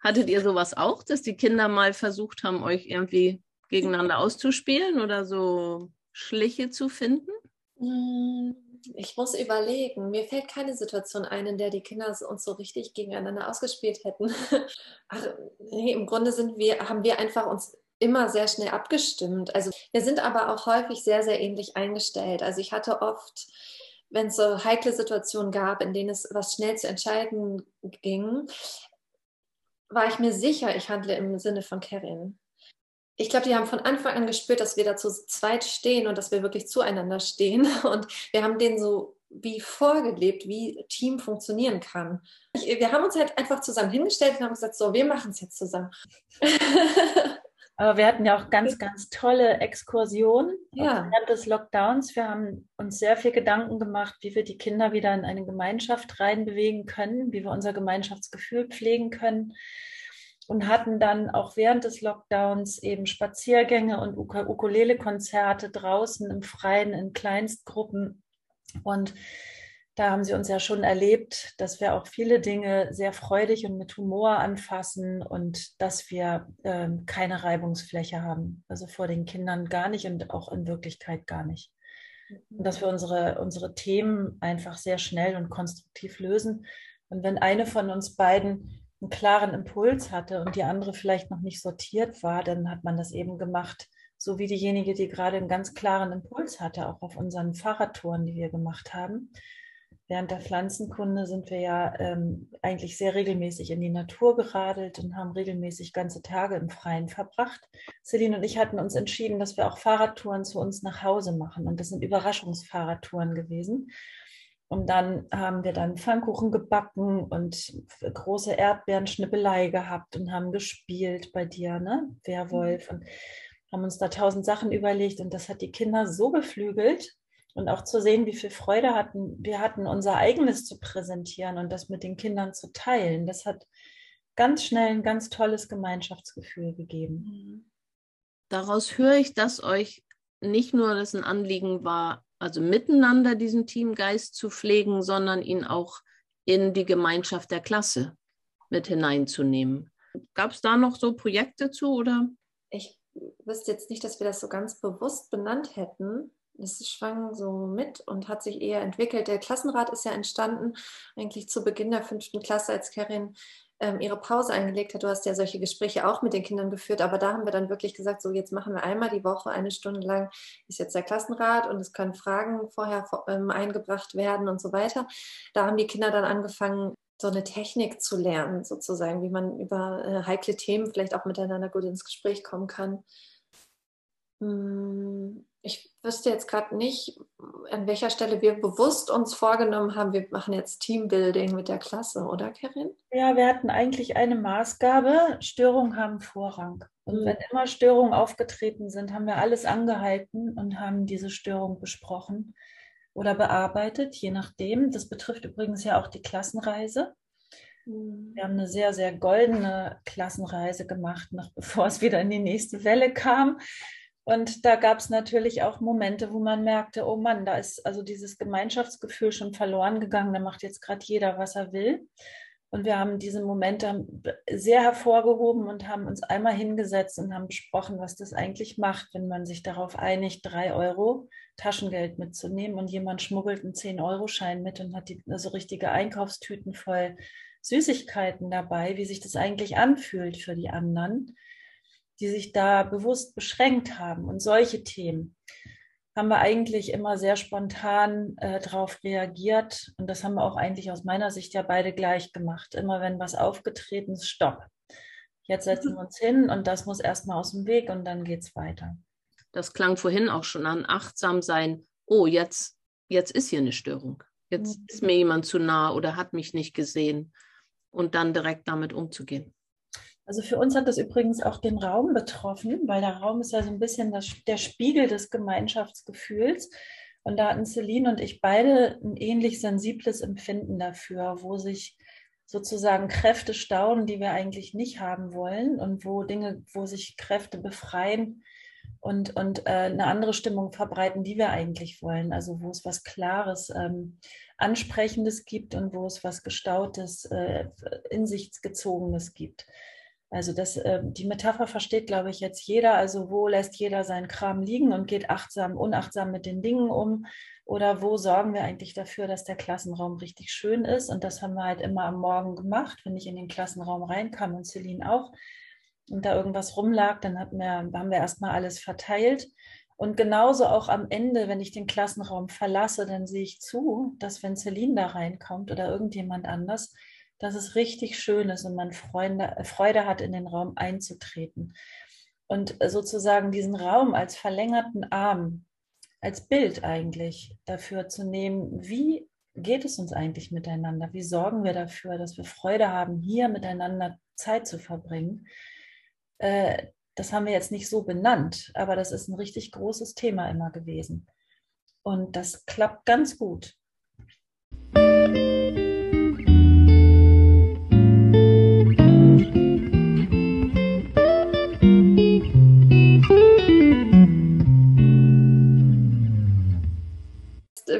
hattet ihr sowas auch, dass die Kinder mal versucht haben, euch irgendwie gegeneinander auszuspielen oder so Schliche zu finden? Hm, ich muss überlegen. Mir fällt keine Situation ein, in der die Kinder uns so richtig gegeneinander ausgespielt hätten. Ach, nee, Im Grunde sind wir, haben wir einfach uns immer sehr schnell abgestimmt. Also wir sind aber auch häufig sehr, sehr ähnlich eingestellt. Also ich hatte oft, wenn es so heikle Situationen gab, in denen es was schnell zu entscheiden ging, war ich mir sicher, ich handle im Sinne von Kevin ich glaube, die haben von Anfang an gespürt, dass wir da zu zweit stehen und dass wir wirklich zueinander stehen. Und wir haben denen so wie vorgelebt, wie Team funktionieren kann. Ich, wir haben uns halt einfach zusammen hingestellt und haben gesagt, so, wir machen es jetzt zusammen. Aber wir hatten ja auch ganz, ganz tolle Exkursionen ja. während des Lockdowns. Wir haben uns sehr viel Gedanken gemacht, wie wir die Kinder wieder in eine Gemeinschaft reinbewegen können, wie wir unser Gemeinschaftsgefühl pflegen können und hatten dann auch während des Lockdowns eben Spaziergänge und Ukulele-Konzerte draußen im Freien in Kleinstgruppen. Und da haben sie uns ja schon erlebt, dass wir auch viele Dinge sehr freudig und mit Humor anfassen und dass wir äh, keine Reibungsfläche haben. Also vor den Kindern gar nicht und auch in Wirklichkeit gar nicht. Und dass wir unsere, unsere Themen einfach sehr schnell und konstruktiv lösen. Und wenn eine von uns beiden einen klaren Impuls hatte und die andere vielleicht noch nicht sortiert war, dann hat man das eben gemacht, so wie diejenige, die gerade einen ganz klaren Impuls hatte, auch auf unseren Fahrradtouren, die wir gemacht haben. Während der Pflanzenkunde sind wir ja ähm, eigentlich sehr regelmäßig in die Natur geradelt und haben regelmäßig ganze Tage im Freien verbracht. Celine und ich hatten uns entschieden, dass wir auch Fahrradtouren zu uns nach Hause machen. Und das sind Überraschungsfahrradtouren gewesen. Und dann haben wir dann Pfannkuchen gebacken und große Erdbeerenschnippelei gehabt und haben gespielt bei dir, ne? Werwolf. Mhm. Und haben uns da tausend Sachen überlegt und das hat die Kinder so beflügelt. Und auch zu sehen, wie viel Freude hatten, wir hatten, unser eigenes zu präsentieren und das mit den Kindern zu teilen. Das hat ganz schnell ein ganz tolles Gemeinschaftsgefühl gegeben. Mhm. Daraus höre ich, dass euch nicht nur das ein Anliegen war, also miteinander diesen Teamgeist zu pflegen, sondern ihn auch in die Gemeinschaft der Klasse mit hineinzunehmen. Gab es da noch so Projekte zu oder? Ich wüsste jetzt nicht, dass wir das so ganz bewusst benannt hätten. Es schwang so mit und hat sich eher entwickelt. Der Klassenrat ist ja entstanden, eigentlich zu Beginn der fünften Klasse, als Karin ähm, ihre Pause eingelegt hat. Du hast ja solche Gespräche auch mit den Kindern geführt, aber da haben wir dann wirklich gesagt, so jetzt machen wir einmal die Woche eine Stunde lang ist jetzt der Klassenrat und es können Fragen vorher ähm, eingebracht werden und so weiter. Da haben die Kinder dann angefangen, so eine Technik zu lernen, sozusagen, wie man über äh, heikle Themen vielleicht auch miteinander gut ins Gespräch kommen kann. Hm, ich wüsste jetzt gerade nicht, an welcher Stelle wir bewusst uns vorgenommen haben, wir machen jetzt Teambuilding mit der Klasse, oder Karin? Ja, wir hatten eigentlich eine Maßgabe, Störungen haben Vorrang. Und mhm. wenn immer Störungen aufgetreten sind, haben wir alles angehalten und haben diese Störung besprochen oder bearbeitet, je nachdem. Das betrifft übrigens ja auch die Klassenreise. Mhm. Wir haben eine sehr, sehr goldene Klassenreise gemacht, noch bevor es wieder in die nächste Welle kam. Und da gab es natürlich auch Momente, wo man merkte, oh Mann, da ist also dieses Gemeinschaftsgefühl schon verloren gegangen, da macht jetzt gerade jeder, was er will. Und wir haben diese Momente sehr hervorgehoben und haben uns einmal hingesetzt und haben besprochen, was das eigentlich macht, wenn man sich darauf einigt, drei Euro Taschengeld mitzunehmen und jemand schmuggelt einen 10-Euro-Schein mit und hat die, also richtige Einkaufstüten voll Süßigkeiten dabei, wie sich das eigentlich anfühlt für die anderen die sich da bewusst beschränkt haben. Und solche Themen haben wir eigentlich immer sehr spontan äh, darauf reagiert. Und das haben wir auch eigentlich aus meiner Sicht ja beide gleich gemacht. Immer wenn was aufgetreten ist, stopp. Jetzt setzen wir uns hin und das muss erstmal aus dem Weg und dann geht es weiter. Das klang vorhin auch schon an, achtsam sein. Oh, jetzt jetzt ist hier eine Störung. Jetzt mhm. ist mir jemand zu nah oder hat mich nicht gesehen und dann direkt damit umzugehen. Also für uns hat das übrigens auch den Raum betroffen, weil der Raum ist ja so ein bisschen das, der Spiegel des Gemeinschaftsgefühls. Und da hatten Celine und ich beide ein ähnlich sensibles Empfinden dafür, wo sich sozusagen Kräfte stauen, die wir eigentlich nicht haben wollen und wo Dinge, wo sich Kräfte befreien und, und äh, eine andere Stimmung verbreiten, die wir eigentlich wollen. Also wo es was Klares, ähm, Ansprechendes gibt und wo es was Gestautes, äh, in sich gezogenes gibt. Also das, äh, die Metapher versteht, glaube ich, jetzt jeder. Also wo lässt jeder seinen Kram liegen und geht achtsam, unachtsam mit den Dingen um? Oder wo sorgen wir eigentlich dafür, dass der Klassenraum richtig schön ist? Und das haben wir halt immer am Morgen gemacht, wenn ich in den Klassenraum reinkam und Celine auch und da irgendwas rumlag, dann hatten wir, haben wir erstmal alles verteilt. Und genauso auch am Ende, wenn ich den Klassenraum verlasse, dann sehe ich zu, dass wenn Celine da reinkommt oder irgendjemand anders, dass es richtig schön ist und man Freude, Freude hat, in den Raum einzutreten. Und sozusagen diesen Raum als verlängerten Arm, als Bild eigentlich dafür zu nehmen, wie geht es uns eigentlich miteinander? Wie sorgen wir dafür, dass wir Freude haben, hier miteinander Zeit zu verbringen? Äh, das haben wir jetzt nicht so benannt, aber das ist ein richtig großes Thema immer gewesen. Und das klappt ganz gut.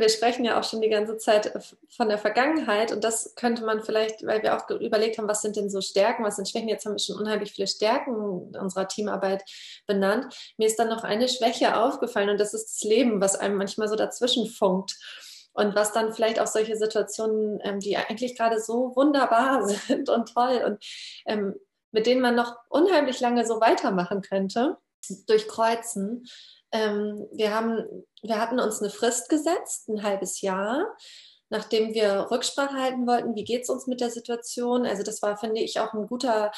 Wir sprechen ja auch schon die ganze Zeit von der Vergangenheit und das könnte man vielleicht, weil wir auch überlegt haben, was sind denn so Stärken, was sind Schwächen. Jetzt haben wir schon unheimlich viele Stärken unserer Teamarbeit benannt. Mir ist dann noch eine Schwäche aufgefallen und das ist das Leben, was einem manchmal so dazwischen funkt. Und was dann vielleicht auch solche Situationen, ähm, die eigentlich gerade so wunderbar sind und toll und ähm, mit denen man noch unheimlich lange so weitermachen könnte, durchkreuzen. Ähm, wir, haben, wir hatten uns eine Frist gesetzt, ein halbes Jahr, nachdem wir Rücksprache halten wollten, wie geht es uns mit der Situation. Also das war, finde ich, auch ein guter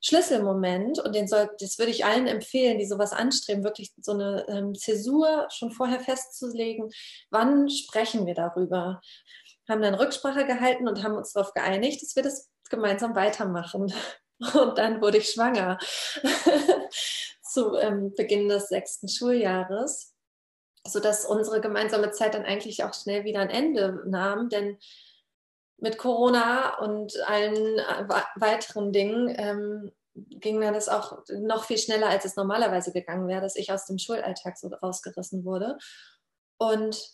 Schlüsselmoment und den soll, das würde ich allen empfehlen, die sowas anstreben, wirklich so eine ähm, Zäsur schon vorher festzulegen, wann sprechen wir darüber. Haben dann Rücksprache gehalten und haben uns darauf geeinigt, dass wir das gemeinsam weitermachen. Und dann wurde ich schwanger zu ähm, Beginn des sechsten Schuljahres, sodass unsere gemeinsame Zeit dann eigentlich auch schnell wieder ein Ende nahm, denn mit Corona und allen äh, weiteren Dingen ähm, ging dann das auch noch viel schneller, als es normalerweise gegangen wäre, dass ich aus dem Schulalltag so rausgerissen wurde. Und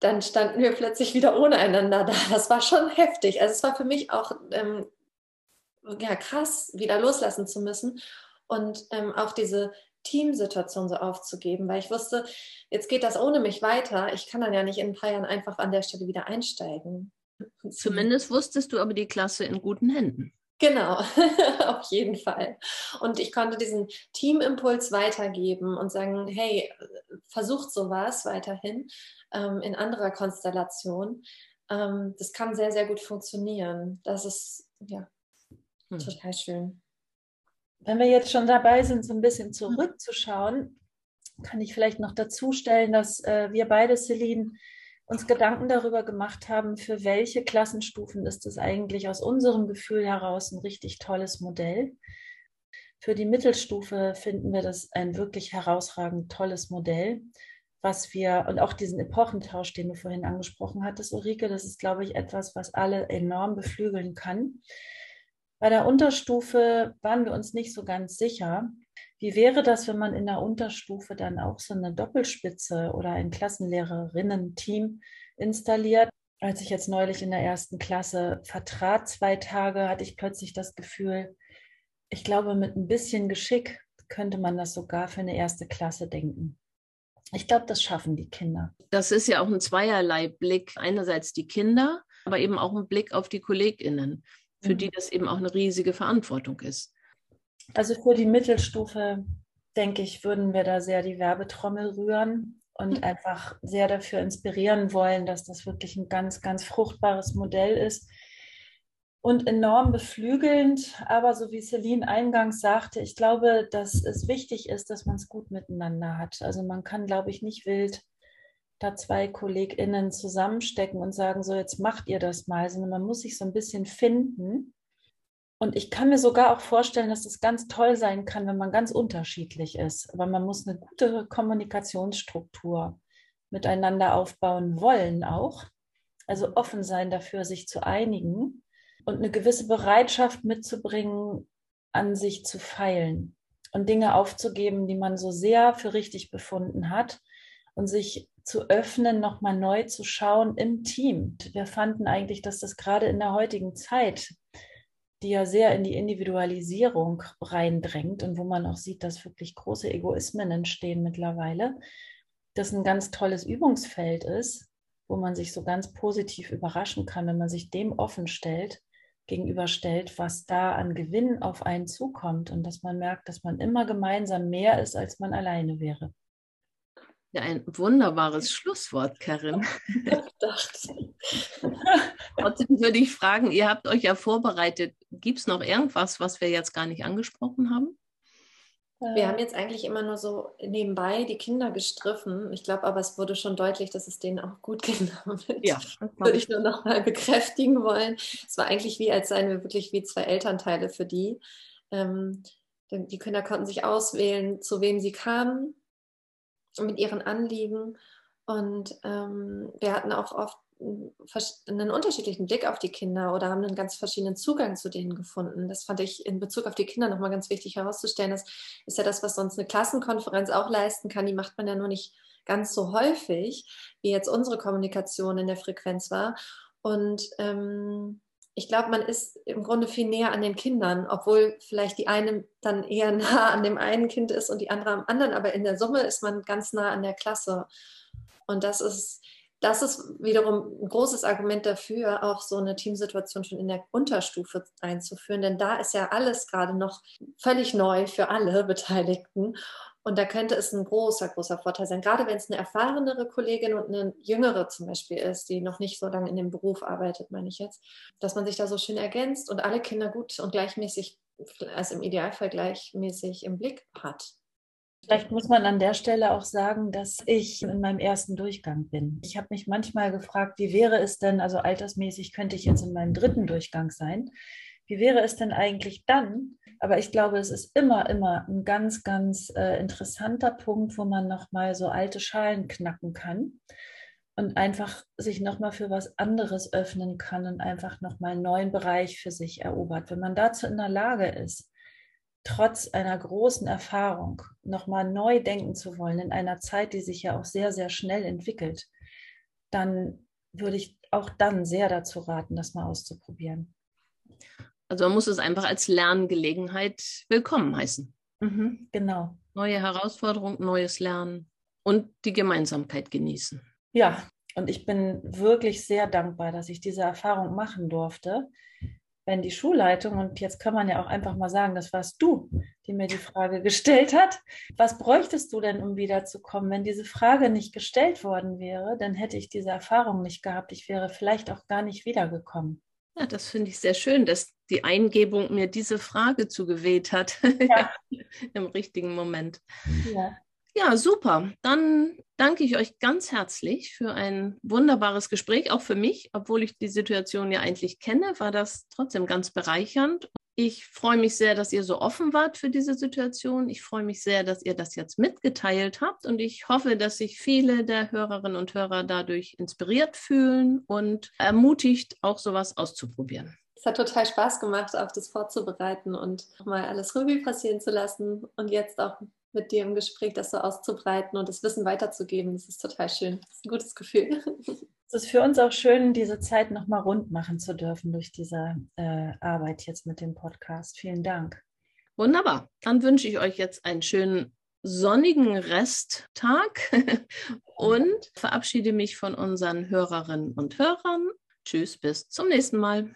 dann standen wir plötzlich wieder ohne einander da. Das war schon heftig. Also es war für mich auch ähm, ja, krass, wieder loslassen zu müssen und ähm, auch diese Teamsituation so aufzugeben, weil ich wusste, jetzt geht das ohne mich weiter. Ich kann dann ja nicht in ein paar Jahren einfach an der Stelle wieder einsteigen. Zumindest wusstest du aber die Klasse in guten Händen. Genau, auf jeden Fall. Und ich konnte diesen Teamimpuls weitergeben und sagen, hey, versucht sowas weiterhin ähm, in anderer Konstellation. Ähm, das kann sehr, sehr gut funktionieren. Das ist ja hm. total schön. Wenn wir jetzt schon dabei sind, so ein bisschen zurückzuschauen, kann ich vielleicht noch dazu stellen, dass äh, wir beide, Celine, uns Gedanken darüber gemacht haben, für welche Klassenstufen ist es eigentlich aus unserem Gefühl heraus ein richtig tolles Modell. Für die Mittelstufe finden wir das ein wirklich herausragend tolles Modell, was wir, und auch diesen Epochentausch, den du vorhin angesprochen hattest, Ulrike, das ist, glaube ich, etwas, was alle enorm beflügeln kann. Bei der Unterstufe waren wir uns nicht so ganz sicher. Wie wäre das, wenn man in der Unterstufe dann auch so eine Doppelspitze oder ein Klassenlehrerinnen-Team installiert? Als ich jetzt neulich in der ersten Klasse vertrat, zwei Tage, hatte ich plötzlich das Gefühl, ich glaube, mit ein bisschen Geschick könnte man das sogar für eine erste Klasse denken. Ich glaube, das schaffen die Kinder. Das ist ja auch ein zweierlei Blick. Einerseits die Kinder, aber eben auch ein Blick auf die KollegInnen für die mhm. das eben auch eine riesige Verantwortung ist. Also für die Mittelstufe, denke ich, würden wir da sehr die Werbetrommel rühren und mhm. einfach sehr dafür inspirieren wollen, dass das wirklich ein ganz, ganz fruchtbares Modell ist und enorm beflügelnd. Aber so wie Celine eingangs sagte, ich glaube, dass es wichtig ist, dass man es gut miteinander hat. Also man kann, glaube ich, nicht wild da zwei KollegInnen zusammenstecken und sagen, so jetzt macht ihr das mal, sondern man muss sich so ein bisschen finden. Und ich kann mir sogar auch vorstellen, dass es ganz toll sein kann, wenn man ganz unterschiedlich ist. Aber man muss eine gute Kommunikationsstruktur miteinander aufbauen wollen auch. Also offen sein dafür, sich zu einigen und eine gewisse Bereitschaft mitzubringen, an sich zu feilen und Dinge aufzugeben, die man so sehr für richtig befunden hat und sich zu öffnen, nochmal neu zu schauen im Team. Wir fanden eigentlich, dass das gerade in der heutigen Zeit, die ja sehr in die Individualisierung reindrängt und wo man auch sieht, dass wirklich große Egoismen entstehen mittlerweile, das ein ganz tolles Übungsfeld ist, wo man sich so ganz positiv überraschen kann, wenn man sich dem offen stellt, gegenüberstellt, was da an Gewinn auf einen zukommt und dass man merkt, dass man immer gemeinsam mehr ist, als man alleine wäre. Ja, ein wunderbares Schlusswort, Karin. Trotzdem würde ich fragen, ihr habt euch ja vorbereitet. Gibt es noch irgendwas, was wir jetzt gar nicht angesprochen haben? Wir haben jetzt eigentlich immer nur so nebenbei die Kinder gestriffen. Ich glaube aber, es wurde schon deutlich, dass es denen auch gut ging damit. Ja, würde ich nur noch mal bekräftigen wollen. Es war eigentlich wie, als seien wir wirklich wie zwei Elternteile für die. Ähm, die Kinder konnten sich auswählen, zu wem sie kamen mit ihren Anliegen. Und ähm, wir hatten auch oft einen unterschiedlichen Blick auf die Kinder oder haben einen ganz verschiedenen Zugang zu denen gefunden. Das fand ich in Bezug auf die Kinder nochmal ganz wichtig herauszustellen. Das ist ja das, was sonst eine Klassenkonferenz auch leisten kann. Die macht man ja nur nicht ganz so häufig, wie jetzt unsere Kommunikation in der Frequenz war. Und ähm, ich glaube, man ist im Grunde viel näher an den Kindern, obwohl vielleicht die eine dann eher nah an dem einen Kind ist und die andere am anderen, aber in der Summe ist man ganz nah an der Klasse. Und das ist, das ist wiederum ein großes Argument dafür, auch so eine Teamsituation schon in der Unterstufe einzuführen, denn da ist ja alles gerade noch völlig neu für alle Beteiligten. Und da könnte es ein großer, großer Vorteil sein, gerade wenn es eine erfahrenere Kollegin und eine jüngere zum Beispiel ist, die noch nicht so lange in dem Beruf arbeitet, meine ich jetzt, dass man sich da so schön ergänzt und alle Kinder gut und gleichmäßig, also im Idealfall gleichmäßig im Blick hat. Vielleicht muss man an der Stelle auch sagen, dass ich in meinem ersten Durchgang bin. Ich habe mich manchmal gefragt, wie wäre es denn, also altersmäßig könnte ich jetzt in meinem dritten Durchgang sein. Wie wäre es denn eigentlich dann? Aber ich glaube, es ist immer, immer ein ganz, ganz äh, interessanter Punkt, wo man nochmal so alte Schalen knacken kann und einfach sich nochmal für was anderes öffnen kann und einfach nochmal einen neuen Bereich für sich erobert. Wenn man dazu in der Lage ist, trotz einer großen Erfahrung nochmal neu denken zu wollen in einer Zeit, die sich ja auch sehr, sehr schnell entwickelt, dann würde ich auch dann sehr dazu raten, das mal auszuprobieren. Also man muss es einfach als Lerngelegenheit willkommen heißen. Mhm, genau. Neue Herausforderung, neues Lernen und die Gemeinsamkeit genießen. Ja, und ich bin wirklich sehr dankbar, dass ich diese Erfahrung machen durfte, wenn die Schulleitung, und jetzt kann man ja auch einfach mal sagen, das warst du, die mir die Frage gestellt hat, was bräuchtest du denn, um wiederzukommen? Wenn diese Frage nicht gestellt worden wäre, dann hätte ich diese Erfahrung nicht gehabt. Ich wäre vielleicht auch gar nicht wiedergekommen. Ja, das finde ich sehr schön, dass die Eingebung mir diese Frage zugeweht hat ja. im richtigen Moment. Ja. Ja, super. Dann danke ich euch ganz herzlich für ein wunderbares Gespräch, auch für mich. Obwohl ich die Situation ja eigentlich kenne, war das trotzdem ganz bereichernd. Ich freue mich sehr, dass ihr so offen wart für diese Situation. Ich freue mich sehr, dass ihr das jetzt mitgeteilt habt und ich hoffe, dass sich viele der Hörerinnen und Hörer dadurch inspiriert fühlen und ermutigt, auch sowas auszuprobieren. Es hat total Spaß gemacht, auch das vorzubereiten und mal alles Revue passieren zu lassen und jetzt auch mit dir im Gespräch das so auszubreiten und das Wissen weiterzugeben. Das ist total schön. Das ist ein gutes Gefühl. Es ist für uns auch schön, diese Zeit nochmal rund machen zu dürfen durch diese äh, Arbeit jetzt mit dem Podcast. Vielen Dank. Wunderbar. Dann wünsche ich euch jetzt einen schönen sonnigen Resttag und verabschiede mich von unseren Hörerinnen und Hörern. Tschüss, bis zum nächsten Mal.